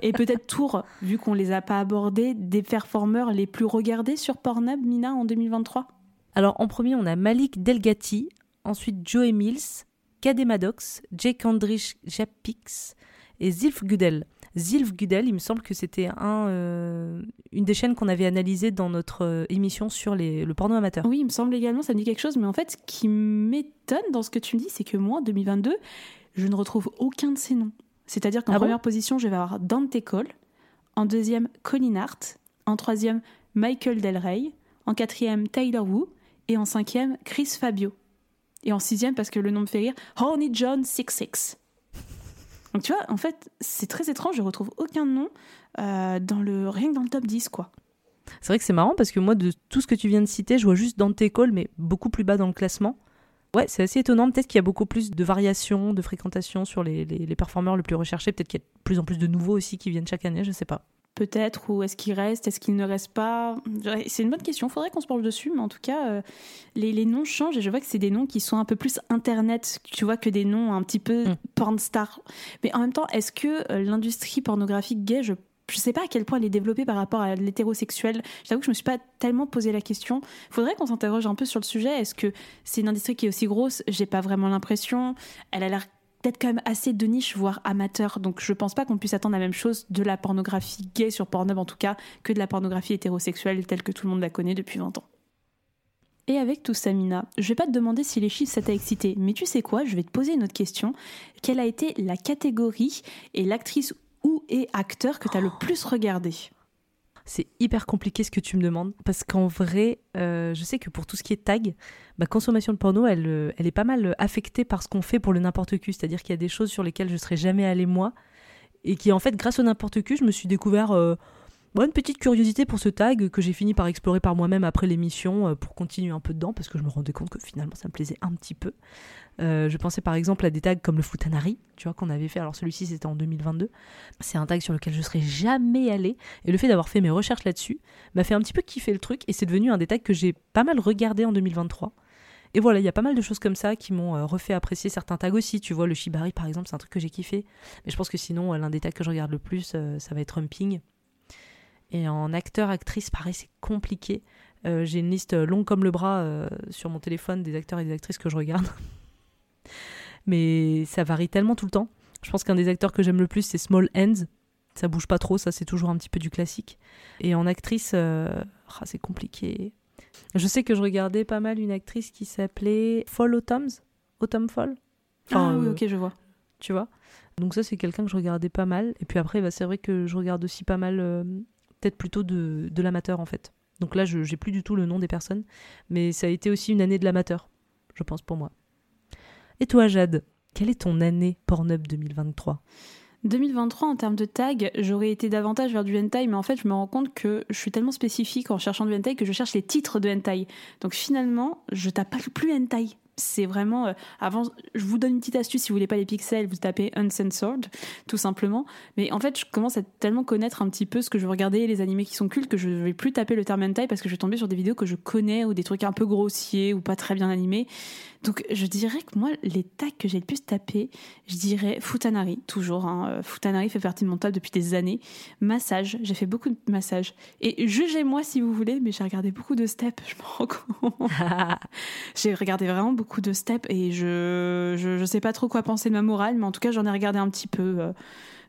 Et peut-être Tour, vu qu'on les a pas abordés, des performeurs les plus regardés sur Pornhub, Mina, en 2023 Alors en premier, on a Malik Delgatti. Ensuite, Joey Mills. Kadé Maddox. Jake Andrich Japix. Et Zilf Gudel. Zilf Gudel, il me semble que c'était un, euh, une des chaînes qu'on avait analysées dans notre euh, émission sur les, le porno amateur. Oui, il me semble également, ça me dit quelque chose, mais en fait, ce qui m'étonne dans ce que tu me dis, c'est que moi, en 2022, je ne retrouve aucun de ces noms. C'est-à-dire qu'en Ah bon première position, je vais avoir Dante Cole, en deuxième, Colin Hart, en troisième, Michael Del Rey, en quatrième, Taylor Wu, et en cinquième, Chris Fabio. Et en sixième, parce que le nom me fait rire, Horny John 66. Donc tu vois, en fait, c'est très étrange, je retrouve aucun nom euh, dans le, rien que dans le top 10, quoi. C'est vrai que c'est marrant parce que moi, de tout ce que tu viens de citer, je vois juste Dante Cole, mais beaucoup plus bas dans le classement. Ouais, c'est assez étonnant. Peut-être qu'il y a beaucoup plus de variations, de fréquentation sur les, les, les performeurs les plus recherchés. Peut-être qu'il y a de plus en plus de nouveaux aussi qui viennent chaque année, je sais pas. Peut-être ou est-ce qu'il reste, est-ce qu'il ne reste pas? C'est une bonne question, faudrait qu'on se penche dessus, mais en tout cas, euh, les, les noms changent et je vois que c'est des noms qui sont un peu plus internet, tu vois, que des noms un petit peu Mm. porn star. Mais en même temps, est-ce que euh, l'industrie pornographique gay, je je sais pas à quel point elle est développée par rapport à l'hétérosexuel. J'avoue que je me suis pas tellement posé la question. Faudrait qu'on s'interroge un peu sur le sujet. Est-ce que c'est une industrie qui est aussi grosse? J'ai pas vraiment l'impression. Elle a l'air peut-être quand même assez de niche, voire amateur. Donc je pense pas qu'on puisse attendre la même chose de la pornographie gay sur Pornhub en tout cas que de la pornographie hétérosexuelle telle que tout le monde la connaît depuis 20 ans. Et avec tout ça, Mina, je vais pas te demander si les chiffres ça t'a excité, mais tu sais quoi, je vais te poser une autre question. Quelle a été la catégorie et l'actrice ou et acteur que tu as le plus regardé? C'est hyper compliqué ce que tu me demandes parce qu'en vrai, euh, je sais que pour tout ce qui est tag, ma consommation de porno, elle, euh, est pas mal affectée par ce qu'on fait pour le n'importe qui. C'est-à-dire qu'il y a des choses sur lesquelles je serais jamais allée moi et qui en fait, grâce au n'importe qui, je me suis découvert euh, une petite curiosité pour ce tag que j'ai fini par explorer par moi-même après l'émission euh, pour continuer un peu dedans parce que je me rendais compte que finalement ça me plaisait un petit peu. Euh, je pensais par exemple à des tags comme le Futanari, tu vois, qu'on avait fait. Alors celui-ci c'était en 2022. C'est un tag sur lequel je serais jamais allé et le fait d'avoir fait mes recherches là-dessus m'a fait un petit peu kiffer le truc et c'est devenu un des tags que j'ai pas mal regardé en 2023. Et voilà, il y a pas mal de choses comme ça qui m'ont euh, refait apprécier certains tags aussi. Tu vois, le Shibari par exemple, c'est un truc que j'ai kiffé. Mais je pense que sinon, l'un des tags que je regarde le plus, ça va être Humping. Et en acteur, actrice, pareil, c'est compliqué. Euh, j'ai une liste longue comme le bras euh, sur mon téléphone des acteurs et des actrices que je regarde. *laughs* Mais ça varie tellement tout le temps. Je pense qu'un des acteurs que j'aime le plus, c'est Small Ends. Ça bouge pas trop, ça c'est toujours un petit peu du classique. Et en actrice, euh, ah, c'est compliqué. Je sais que je regardais pas mal une actrice qui s'appelait Fall Autumns. Autumn Fall. ah oui, ok, je vois. Tu vois? Donc ça, c'est quelqu'un que je regardais pas mal. Et puis après, bah, c'est vrai que je regarde aussi pas mal peut-être plutôt de, l'amateur en fait. Donc là, je n'ai plus du tout le nom des personnes, mais ça a été aussi une année de l'amateur, je pense pour moi. Et toi, Jade, quelle est ton année Pornhub 2023 2023 en termes de tag, j'aurais été davantage vers du hentai, mais en fait je me rends compte que je suis tellement spécifique en cherchant du hentai que je cherche les titres de hentai. Donc finalement, je tape plus hentai c'est vraiment euh, avant je vous donne une petite astuce si vous voulez pas les pixels vous tapez uncensored tout simplement. Mais en fait je commence à tellement connaître un petit peu ce que je regarder les animés qui sont cultes que je vais plus taper le terme hentai parce que je vais tomber sur des vidéos que je connais ou des trucs un peu grossiers ou pas très bien animés donc je dirais que moi, les tags que j'ai le plus tapé, je dirais Futanari, toujours. Hein. Euh, Futanari fait partie de mon top depuis des années. Massage, j'ai fait beaucoup de massages. Et jugez-moi si vous voulez, mais j'ai regardé beaucoup de steps, je me rends compte. *laughs* j'ai regardé vraiment beaucoup de steps et je, je, sais pas trop quoi penser de ma morale, mais en tout cas j'en ai regardé un petit peu. Euh,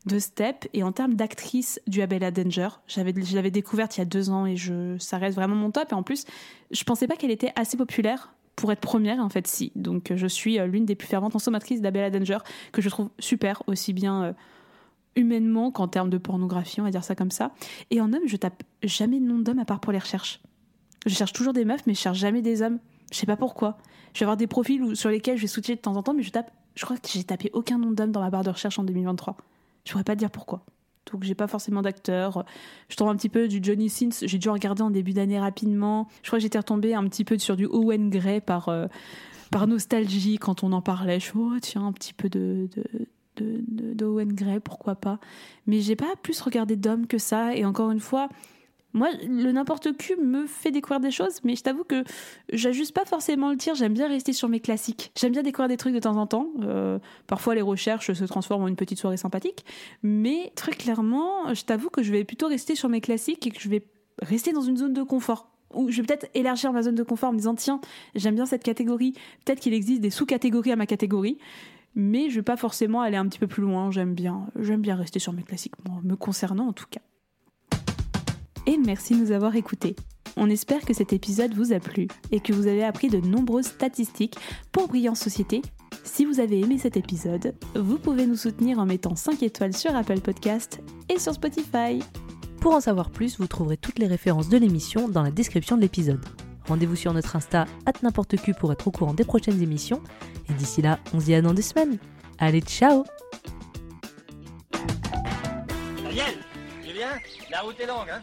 de Step et en termes d'actrice du Abella Danger, j'avais je l'avais découverte il y a deux ans et je ça reste vraiment mon top et en plus je pensais pas qu'elle était assez populaire pour être première, en fait, si. Donc, je suis euh, l'une des plus ferventes consommatrices d'Abella Danger, que je trouve super, aussi bien euh, humainement qu'en termes de pornographie, on va dire ça comme ça. Et en homme, je tape jamais de nom d'homme à part pour les recherches. Je cherche toujours des meufs, mais je cherche jamais des hommes. Je sais pas pourquoi. Je vais avoir des profils sur lesquels je vais switcher de temps en temps, mais je tape. Je crois que j'ai tapé aucun nom d'homme dans ma barre de recherche en 2023. Je pourrais pas dire pourquoi donc j'ai pas forcément d'acteur. Je tombe un petit peu du Johnny Sins, j'ai dû regarder en début d'année rapidement. Je crois que j'étais retombée un petit peu sur du Owen Gray par, euh, par nostalgie quand on en parlait. Je suis oh tiens, un petit peu de, de, de, Owen Gray, pourquoi pas. Mais j'ai pas plus regardé d'hommes que ça, et encore une fois, moi, le n'importe qui me fait découvrir des choses, mais je t'avoue que j'ajuste pas forcément le tir. J'aime bien rester sur mes classiques. J'aime bien découvrir des trucs de temps en temps. Euh, parfois, les recherches se transforment en une petite soirée sympathique. Mais très clairement, je t'avoue que je vais plutôt rester sur mes classiques et que je vais rester dans une zone de confort. Ou je vais peut-être élargir ma zone de confort en me disant tiens, j'aime bien cette catégorie. Peut-être qu'il existe des sous-catégories à ma catégorie mais je vais pas forcément aller un petit peu plus loin. J'aime bien, j'aime bien rester sur mes classiques, me concernant en tout cas et merci de nous avoir écoutés. On espère que cet épisode vous a plu et que vous avez appris de nombreuses statistiques pour Brillance Société. Si vous avez aimé cet épisode, vous pouvez nous soutenir en mettant 5 étoiles sur Apple Podcast et sur Spotify. Pour en savoir plus, vous trouverez toutes les références de l'émission dans la description de l'épisode. Rendez-vous sur notre Insta, n'importe pour être au courant des prochaines émissions. Et d'ici là, on se dit à dans deux semaines. Allez, ciao Daniel, Julien, la route est longue, hein?